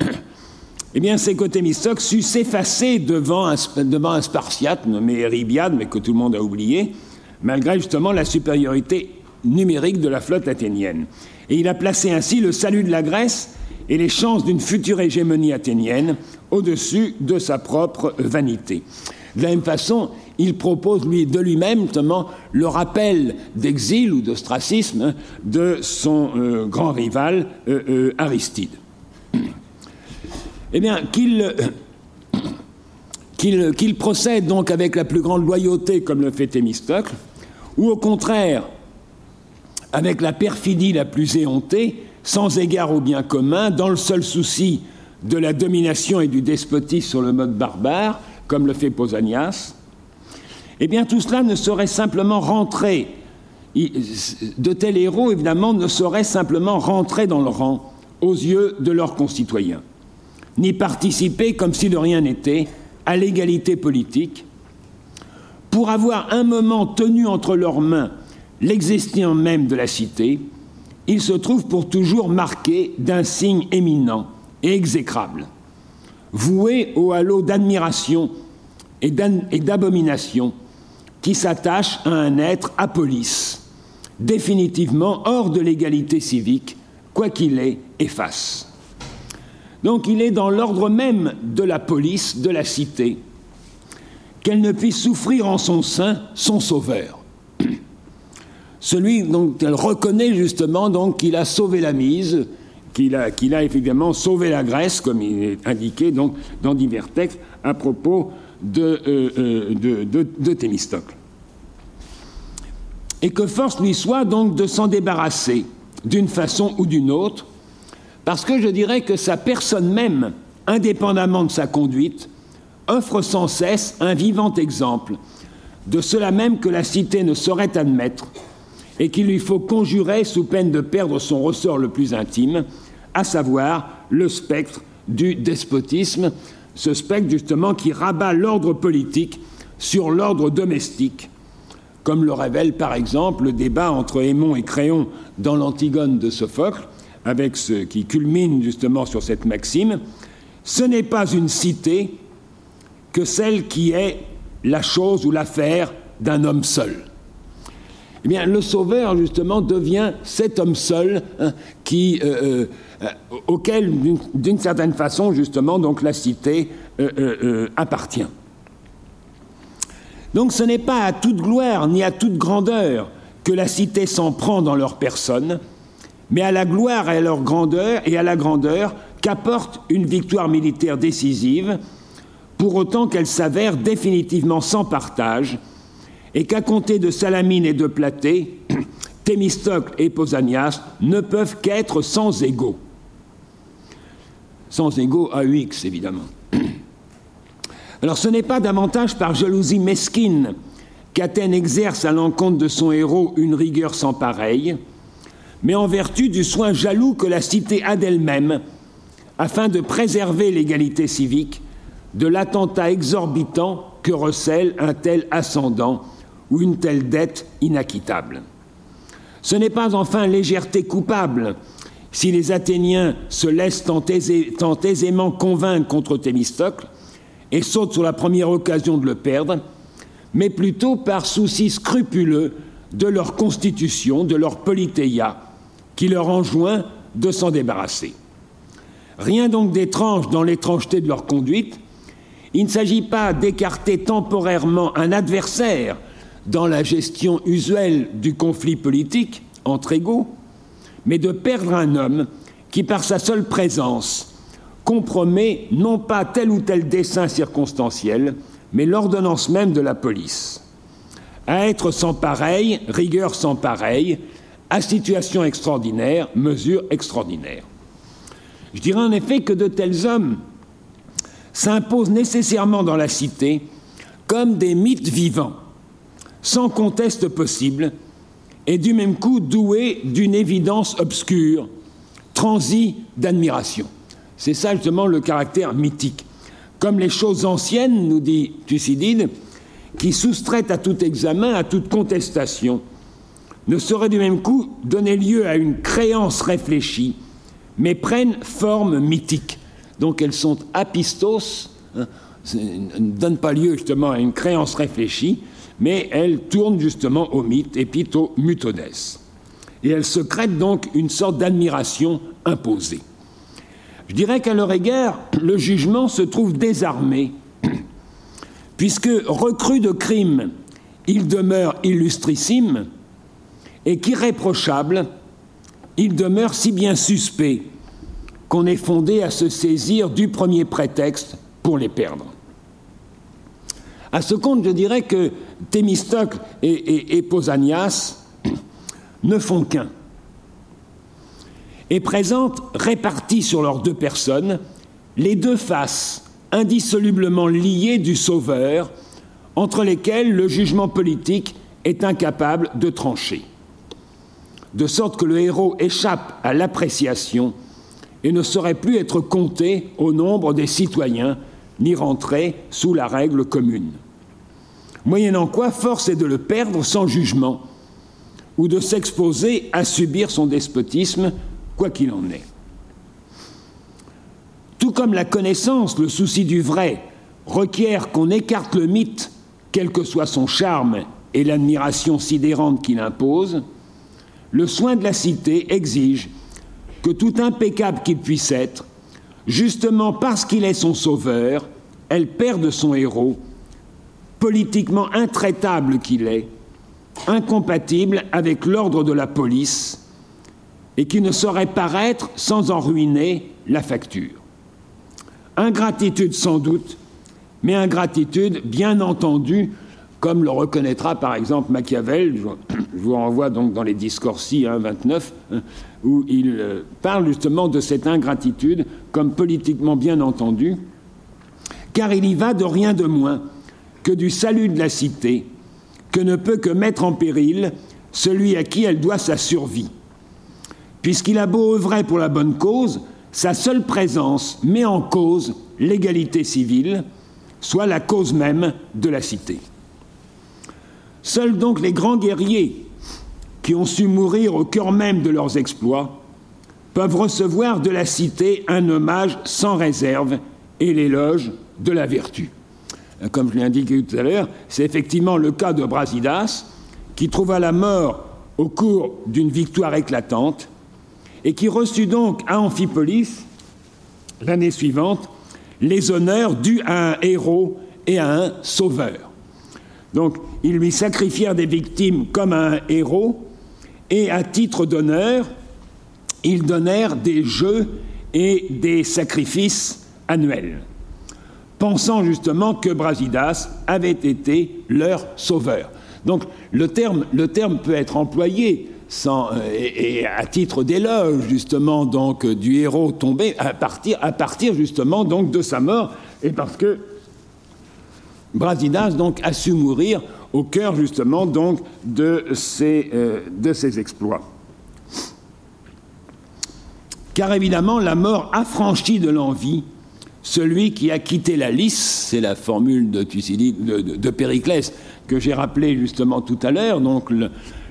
(coughs) eh bien c'est que Thémistocle sut s'effacer devant un, devant un Spartiate nommé Eribiade, mais que tout le monde a oublié, malgré justement la supériorité numérique de la flotte athénienne. Et il a placé ainsi le salut de la Grèce et les chances d'une future hégémonie athénienne au-dessus de sa propre vanité. De la même façon, il propose lui, de lui-même notamment le rappel d'exil ou d'ostracisme hein, de son euh, grand rival euh, euh, Aristide. Eh bien, qu'il (coughs) procède donc avec la plus grande loyauté comme le fait Thémistocle, ou au contraire avec la perfidie la plus éhontée, sans égard au bien commun, dans le seul souci de la domination et du despotisme sur le mode barbare, comme le fait Pausanias, eh bien tout cela ne saurait simplement rentrer, de tels héros évidemment ne sauraient simplement rentrer dans le rang aux yeux de leurs concitoyens, ni participer comme si de rien n'était à l'égalité politique, pour avoir un moment tenu entre leurs mains l'existence même de la cité, ils se trouvent pour toujours marqués d'un signe éminent et exécrable, voués au halo d'admiration et d'abomination qui s'attache à un être apolis, définitivement hors de l'égalité civique, quoi qu'il ait et fasse. Donc il est dans l'ordre même de la police, de la cité, qu'elle ne puisse souffrir en son sein son sauveur. (clears throat) Celui dont elle reconnaît justement qu'il a sauvé la mise, qu'il a, a effectivement sauvé la Grèce, comme il est indiqué dans divers textes, à propos de, euh, de, de Thémistocle. Et que force lui soit donc de s'en débarrasser d'une façon ou d'une autre, parce que je dirais que sa personne même, indépendamment de sa conduite, offre sans cesse un vivant exemple de cela même que la cité ne saurait admettre et qu'il lui faut conjurer sous peine de perdre son ressort le plus intime, à savoir le spectre du despotisme, ce spectre justement qui rabat l'ordre politique sur l'ordre domestique, comme le révèle par exemple le débat entre Aimon et Créon dans l'Antigone de Sophocle, avec ce qui culmine justement sur cette maxime, ce n'est pas une cité que celle qui est la chose ou l'affaire d'un homme seul. Eh bien, le sauveur, justement, devient cet homme seul hein, qui, euh, euh, auquel, d'une certaine façon, justement, donc la cité euh, appartient. Donc ce n'est pas à toute gloire ni à toute grandeur que la cité s'en prend dans leur personne, mais à la gloire et à leur grandeur et à la grandeur qu'apporte une victoire militaire décisive, pour autant qu'elle s'avère définitivement sans partage, et qu'à compter de Salamine et de Platée, (clears throat) Thémistocle et Pausanias ne peuvent qu'être sans égaux. Sans égaux AUX, évidemment. (clears throat) Alors ce n'est pas davantage par jalousie mesquine qu'Athènes exerce à l'encontre de son héros une rigueur sans pareille, mais en vertu du soin jaloux que la cité a d'elle-même, afin de préserver l'égalité civique de l'attentat exorbitant que recèle un tel ascendant ou une telle dette inacquittable. Ce n'est pas enfin légèreté coupable si les Athéniens se laissent tant, aisément convaincre contre Thémistocle et sautent sur la première occasion de le perdre, mais plutôt par souci scrupuleux de leur constitution, de leur politéia, qui leur enjoint de s'en débarrasser. Rien donc d'étrange dans l'étrangeté de leur conduite, il ne s'agit pas d'écarter temporairement un adversaire dans la gestion usuelle du conflit politique entre égaux, mais de perdre un homme qui, par sa seule présence, compromet non pas tel ou tel dessein circonstanciel, mais l'ordonnance même de la police. À être sans pareil, rigueur sans pareil, à situation extraordinaire, mesure extraordinaire. Je dirais en effet que de tels hommes s'imposent nécessairement dans la cité comme des mythes vivants, sans conteste possible, et du même coup doués d'une évidence obscure, transie d'admiration. C'est ça justement le caractère mythique. Comme les choses anciennes, nous dit Thucydide, qui soustraitent à tout examen, à toute contestation, ne sauraient du même coup donner lieu à une créance réfléchie, mais prennent forme mythique. Donc elles sont apistos, hein, ne donnent pas lieu justement à une créance réfléchie, mais elles tournent justement au mythe, épito mutodes. Et elles secrètent donc une sorte d'admiration imposée. Je dirais qu'à leur égard, le jugement se trouve désarmé, (clears throat) puisque recru de crime, il demeure illustrissime, et qu'irréprochable, il demeure si bien suspect qu'on est fondé à se saisir du premier prétexte pour les perdre. À ce compte, je dirais que Thémistocle et, Pausanias ne font qu'un et présentent, répartis sur leurs deux personnes, les deux faces indissolublement liées du Sauveur, entre lesquelles le jugement politique est incapable de trancher. De sorte que le héros échappe à l'appréciation et ne saurait plus être compté au nombre des citoyens, ni rentrer sous la règle commune. Moyennant quoi, force est de le perdre sans jugement, ou de s'exposer à subir son despotisme, quoi qu'il en est. Tout comme la connaissance, le souci du vrai, requiert qu'on écarte le mythe, quel que soit son charme et l'admiration sidérante qu'il impose, le soin de la cité exige que tout impeccable qu'il puisse être, justement parce qu'il est son sauveur, elle perd son héros, politiquement intraitable qu'il est, incompatible avec l'ordre de la police, et qui ne saurait paraître sans en ruiner la facture. Ingratitude sans doute, mais ingratitude bien entendu, comme le reconnaîtra par exemple Machiavel, je vous renvoie donc dans les Discorsi 29, hein, où il euh, parle justement de cette ingratitude comme politiquement bien entendu, car il y va de rien de moins que du salut de la cité, que ne peut que mettre en péril celui à qui elle doit sa survie. Puisqu'il a beau œuvrer pour la bonne cause, sa seule présence met en cause l'égalité civile, soit la cause même de la cité. Seuls donc les grands guerriers qui ont su mourir au cœur même de leurs exploits peuvent recevoir de la cité un hommage sans réserve et l'éloge de la vertu. Comme je l'ai indiqué tout à l'heure, c'est effectivement le cas de Brasidas, qui trouva la mort au cours d'une victoire éclatante et qui reçut donc à Amphipolis, l'année suivante, les honneurs dus à un héros et à un sauveur. Donc, ils lui sacrifièrent des victimes comme à un héros, et à titre d'honneur, ils donnèrent des jeux et des sacrifices annuels, pensant justement que Brasidas avait été leur sauveur. Donc le terme, peut être employé euh, et, à titre d'éloge justement du héros tombé à partir, justement donc de sa mort et parce que Brasidas donc a su mourir au cœur justement donc de ses, euh, de ses exploits. Car évidemment la mort affranchit de l'envie celui qui a quitté la lice, c'est la formule de, Périclès que j'ai rappelé justement tout à l'heure, donc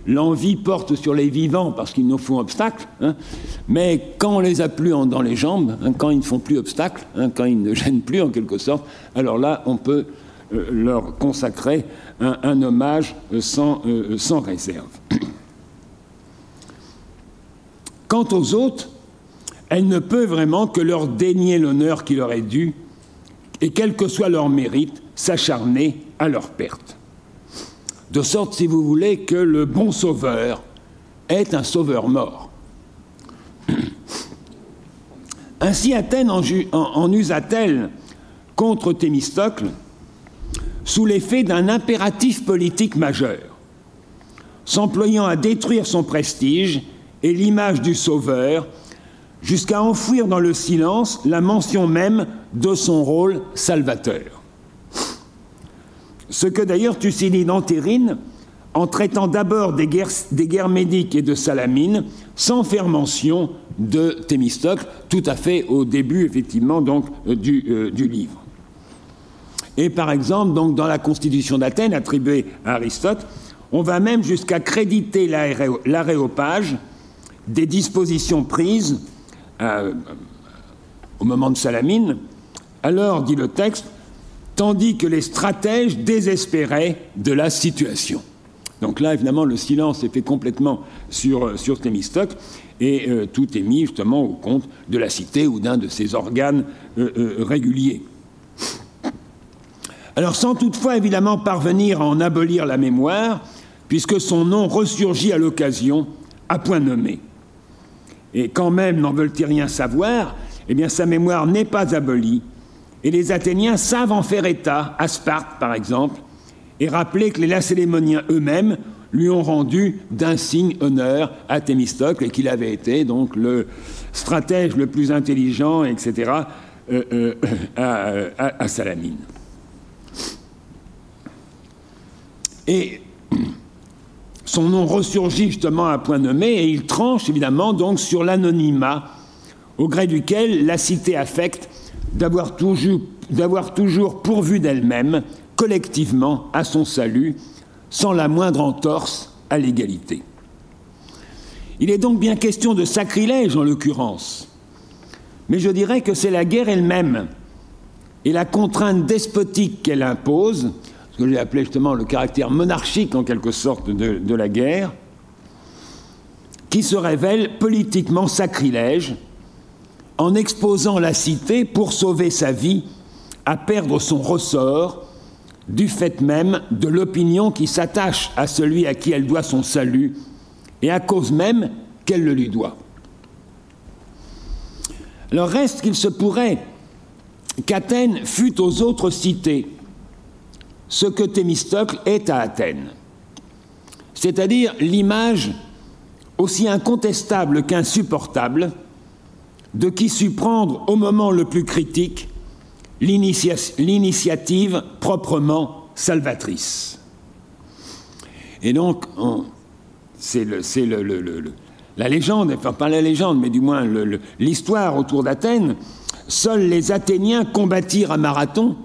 l'envie porte sur les vivants parce qu'ils nous font obstacle, hein, mais quand on les a plus dans les jambes, hein, quand ils ne font plus obstacle, hein, quand ils ne (laughs) gênent plus en quelque sorte, alors là on peut euh, leur consacrer un, hommage euh, euh, sans réserve. (clears throat) Quant aux autres, elle ne peut vraiment que leur dénier l'honneur qui leur est dû, et quel que soit leur mérite, s'acharner à leur perte. De sorte, si vous voulez, que le bon sauveur est un sauveur mort. (clears throat) Ainsi Athènes en, en, en usa-t-elle contre Thémistocle sous l'effet d'un impératif politique majeur, s'employant à détruire son prestige et l'image du sauveur, jusqu'à enfouir dans le silence la mention même de son rôle salvateur ce que d'ailleurs Thucydide entérine en traitant d'abord des guerres, médiques et de Salamine, sans faire mention de Thémistocle, tout à fait au début, effectivement, donc, euh, du, euh, du, livre. Et par exemple, donc, dans la Constitution d'Athènes, attribuée à Aristote, on va même jusqu'à créditer l'aréopage des dispositions prises euh, au moment de Salamine. Alors, dit le texte, tandis que les stratèges désespéraient de la situation. Donc là, évidemment, le silence est fait complètement sur, euh, sur Thémistocle et euh, tout est mis justement au compte de la cité ou d'un de ses organes euh, euh, réguliers. Alors, sans toutefois évidemment parvenir à en abolir la mémoire, puisque son nom ressurgit à l'occasion à point nommé. Et quand même n'en veulent-ils rien savoir, eh bien sa mémoire n'est pas abolie, et les Athéniens savent en faire état, à Sparte par exemple, et rappeler que les Lacélémoniens eux-mêmes lui ont rendu d'un signe honneur à Thémistocle et qu'il avait été donc le stratège le plus intelligent, etc., euh, euh, à, à, à Salamine. Et son nom ressurgit justement à point nommé et il tranche évidemment donc sur l'anonymat au gré duquel la cité affecte d'avoir toujours, toujours pourvu d'elle-même, collectivement, à son salut, sans la moindre entorse à l'égalité. Il est donc bien question de sacrilège en l'occurrence, mais je dirais que c'est la guerre elle-même et la contrainte despotique qu'elle impose, ce que j'ai appelé justement le caractère monarchique en quelque sorte de, la guerre, qui se révèle politiquement sacrilège en exposant la cité pour sauver sa vie à perdre son ressort du fait même de l'opinion qui s'attache à celui à qui elle doit son salut et à cause même qu'elle le lui doit. Alors reste qu'il se pourrait qu'Athènes fût aux autres cités ce que Thémistocle est à Athènes, c'est-à-dire l'image aussi incontestable qu'insupportable de qui sut prendre au moment le plus critique l'initiative proprement salvatrice. Et donc, c'est la légende, enfin pas la légende, mais du moins l'histoire autour d'Athènes. Seuls les Athéniens combattirent à Marathon.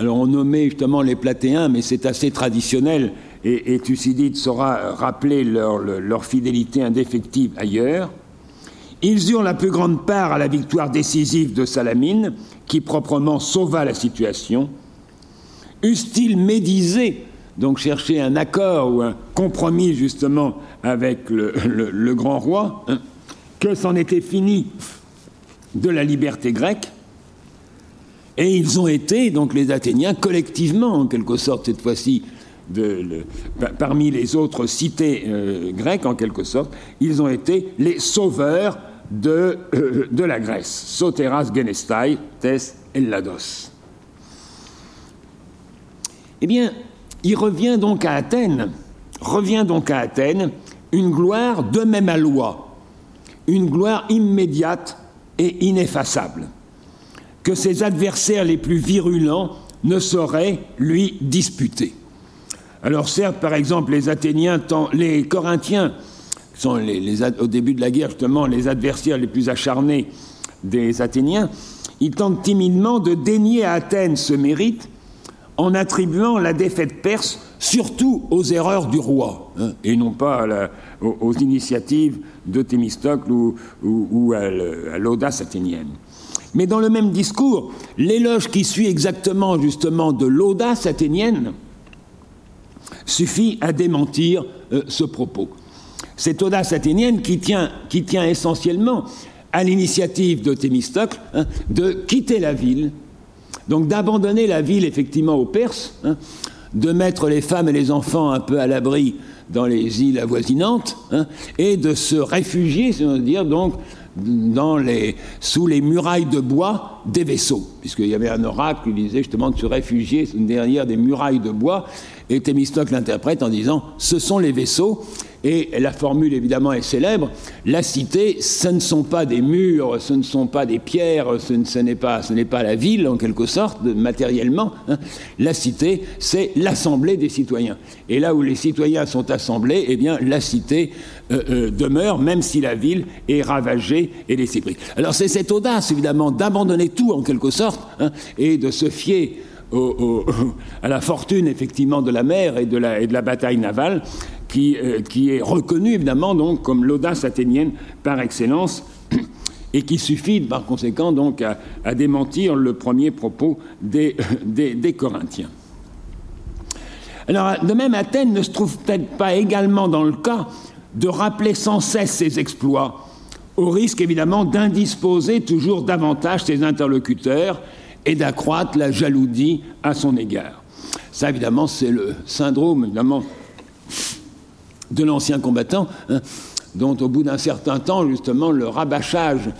Alors on nommait justement les Platéens, mais c'est assez traditionnel, et, Thucydide saura rappeler leur, fidélité indéfectible ailleurs. Ils eurent la plus grande part à la victoire décisive de Salamine, qui proprement sauva la situation. Eussent-ils médisé, donc cherché un accord ou un compromis justement avec le, grand roi, hein, que c'en était fini de la liberté grecque, et ils ont été, donc les Athéniens, collectivement, en quelque sorte, cette fois-ci, parmi les autres cités euh, grecques, en quelque sorte, ils ont été les sauveurs de, euh, de la Grèce. Soteras genestai, tes ellados. Eh bien, il revient donc à Athènes, revient donc à Athènes une gloire de même à loi, une gloire immédiate et ineffaçable, que ses adversaires les plus virulents ne sauraient lui disputer. Alors certes, par exemple, les Athéniens, les Corinthiens sont au début de la guerre justement les adversaires les plus acharnés des Athéniens, ils tentent timidement de dénier à Athènes ce mérite en attribuant la défaite perse surtout aux erreurs du roi, hein, et non pas aux, initiatives de Thémistocle ou, à l'audace athénienne. Mais dans le même discours, l'éloge qui suit exactement justement de l'audace athénienne suffit à démentir euh, ce propos. Cette audace athénienne qui tient, essentiellement à l'initiative de Thémistocle hein, de quitter la ville, donc d'abandonner la ville effectivement aux Perses, hein, de mettre les femmes et les enfants un peu à l'abri dans les îles avoisinantes hein, et de se réfugier, si on veut dire, donc sous les murailles de bois des vaisseaux, puisqu'il y avait un oracle qui disait justement de se réfugier derrière des murailles de bois, et Thémistocle l'interprète en disant ce sont les vaisseaux, et la formule, évidemment, est célèbre. La cité, ce ne sont pas des murs, ce ne sont pas des pierres, ce, n'est pas, la ville, en quelque sorte, matériellement. Hein. La cité, c'est l'assemblée des citoyens. Et là où les citoyens sont assemblés, eh bien, la cité euh, euh, demeure, même si la ville est ravagée et prise. Alors, c'est cette audace, évidemment, d'abandonner tout, en quelque sorte, hein, et de se fier (laughs) à la fortune effectivement de la mer et de la bataille navale euh, qui, est reconnu évidemment donc comme l'audace athénienne par excellence (clears throat) et qui suffit par conséquent donc à, démentir le premier propos des, des, Corinthiens. Alors de même Athènes ne se trouve peut-être pas également dans le cas de rappeler sans cesse ses exploits, au risque évidemment d'indisposer toujours davantage ses interlocuteurs et d'accroître la jalousie à son égard. Ça évidemment c'est le syndrome évidemment de l'ancien combattant, hein, dont au bout d'un certain temps, justement, le rabâchage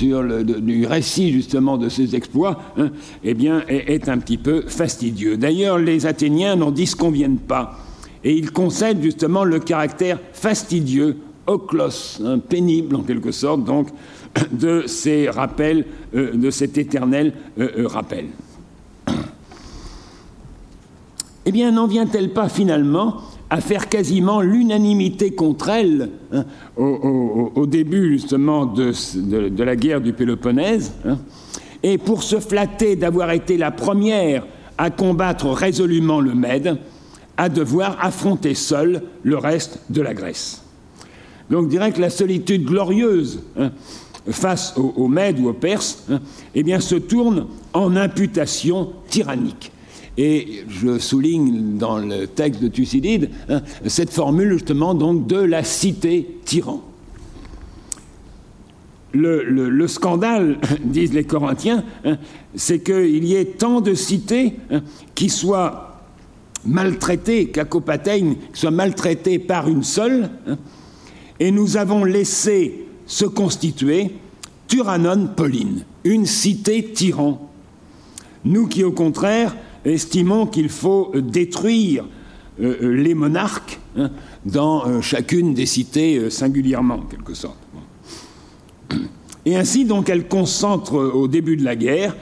du récit justement de ses exploits, hein, eh bien, est, un petit peu fastidieux. D'ailleurs, les Athéniens n'en disconviennent pas, et ils concèdent justement le caractère fastidieux, oclos, hein, pénible en quelque sorte, donc, (coughs) de ces rappels, euh, de cet éternel euh, euh, rappel. (coughs) Eh bien, n'en vient-elle pas finalement à faire quasiment l'unanimité contre elle hein, au, début justement de, la guerre du Péloponnèse, hein, et pour se flatter d'avoir été la première à combattre résolument le Mède, à devoir affronter seule le reste de la Grèce. Donc je dirais que la solitude glorieuse hein, face aux, Mèdes ou aux Perses eh se tourne en imputation tyrannique. Et je souligne dans le texte de Thucydide hein, cette formule justement donc de la cité tyran. Le, scandale, (laughs) disent les Corinthiens, hein, c'est qu'il y ait tant de cités hein, qui soient maltraitées, qu'Acopatène soit maltraitées par une seule, et nous avons laissé se constituer Turanon Pauline, une cité tyran. Nous qui, au contraire, estimons qu'il faut détruire euh, euh, les monarques hein, dans euh, chacune des cités singulièrement, en quelque sorte. Et ainsi, donc, elle concentre au début de la guerre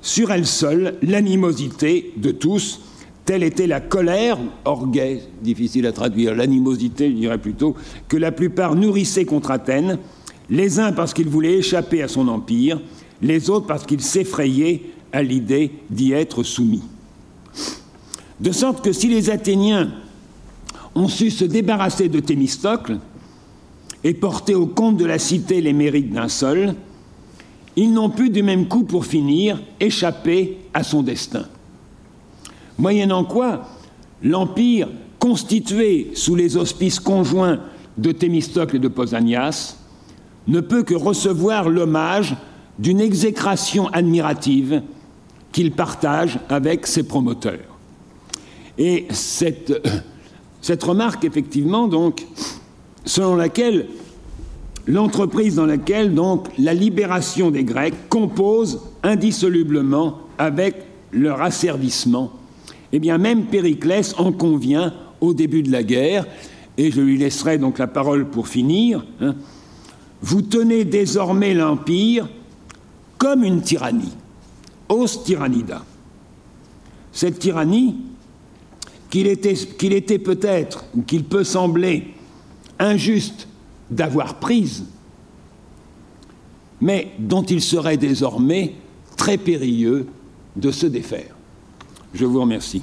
sur elle seule l'animosité de tous. Telle était la colère, orgueil, difficile à traduire, l'animosité, je dirais plutôt, que la plupart nourrissaient contre Athènes, les uns parce qu'ils voulaient échapper à son empire, les autres parce qu'ils s'effrayaient à l'idée d'y être soumis. De sorte que si les Athéniens ont su se débarrasser de Thémistocle et porter au compte de la cité les mérites d'un seul, ils n'ont pu du même coup, pour finir, échapper à son destin. Moyennant quoi, l'Empire, constitué sous les auspices conjoints de Thémistocle et de Pausanias, ne peut que recevoir l'hommage d'une exécration admirative qu'il partage avec ses promoteurs. Et cette, remarque, effectivement, donc, selon laquelle l'entreprise dans laquelle donc la libération des Grecs compose indissolublement avec leur asservissement, eh bien même Périclès en convient au début de la guerre, et je lui laisserai donc la parole pour finir. Hein. Vous tenez désormais l'Empire comme une tyrannie, os tyrannida. Cette tyrannie, qu'il était, peut-être, ou qu'il peut sembler injuste d'avoir prise, mais dont il serait désormais très périlleux de se défaire. Je vous remercie.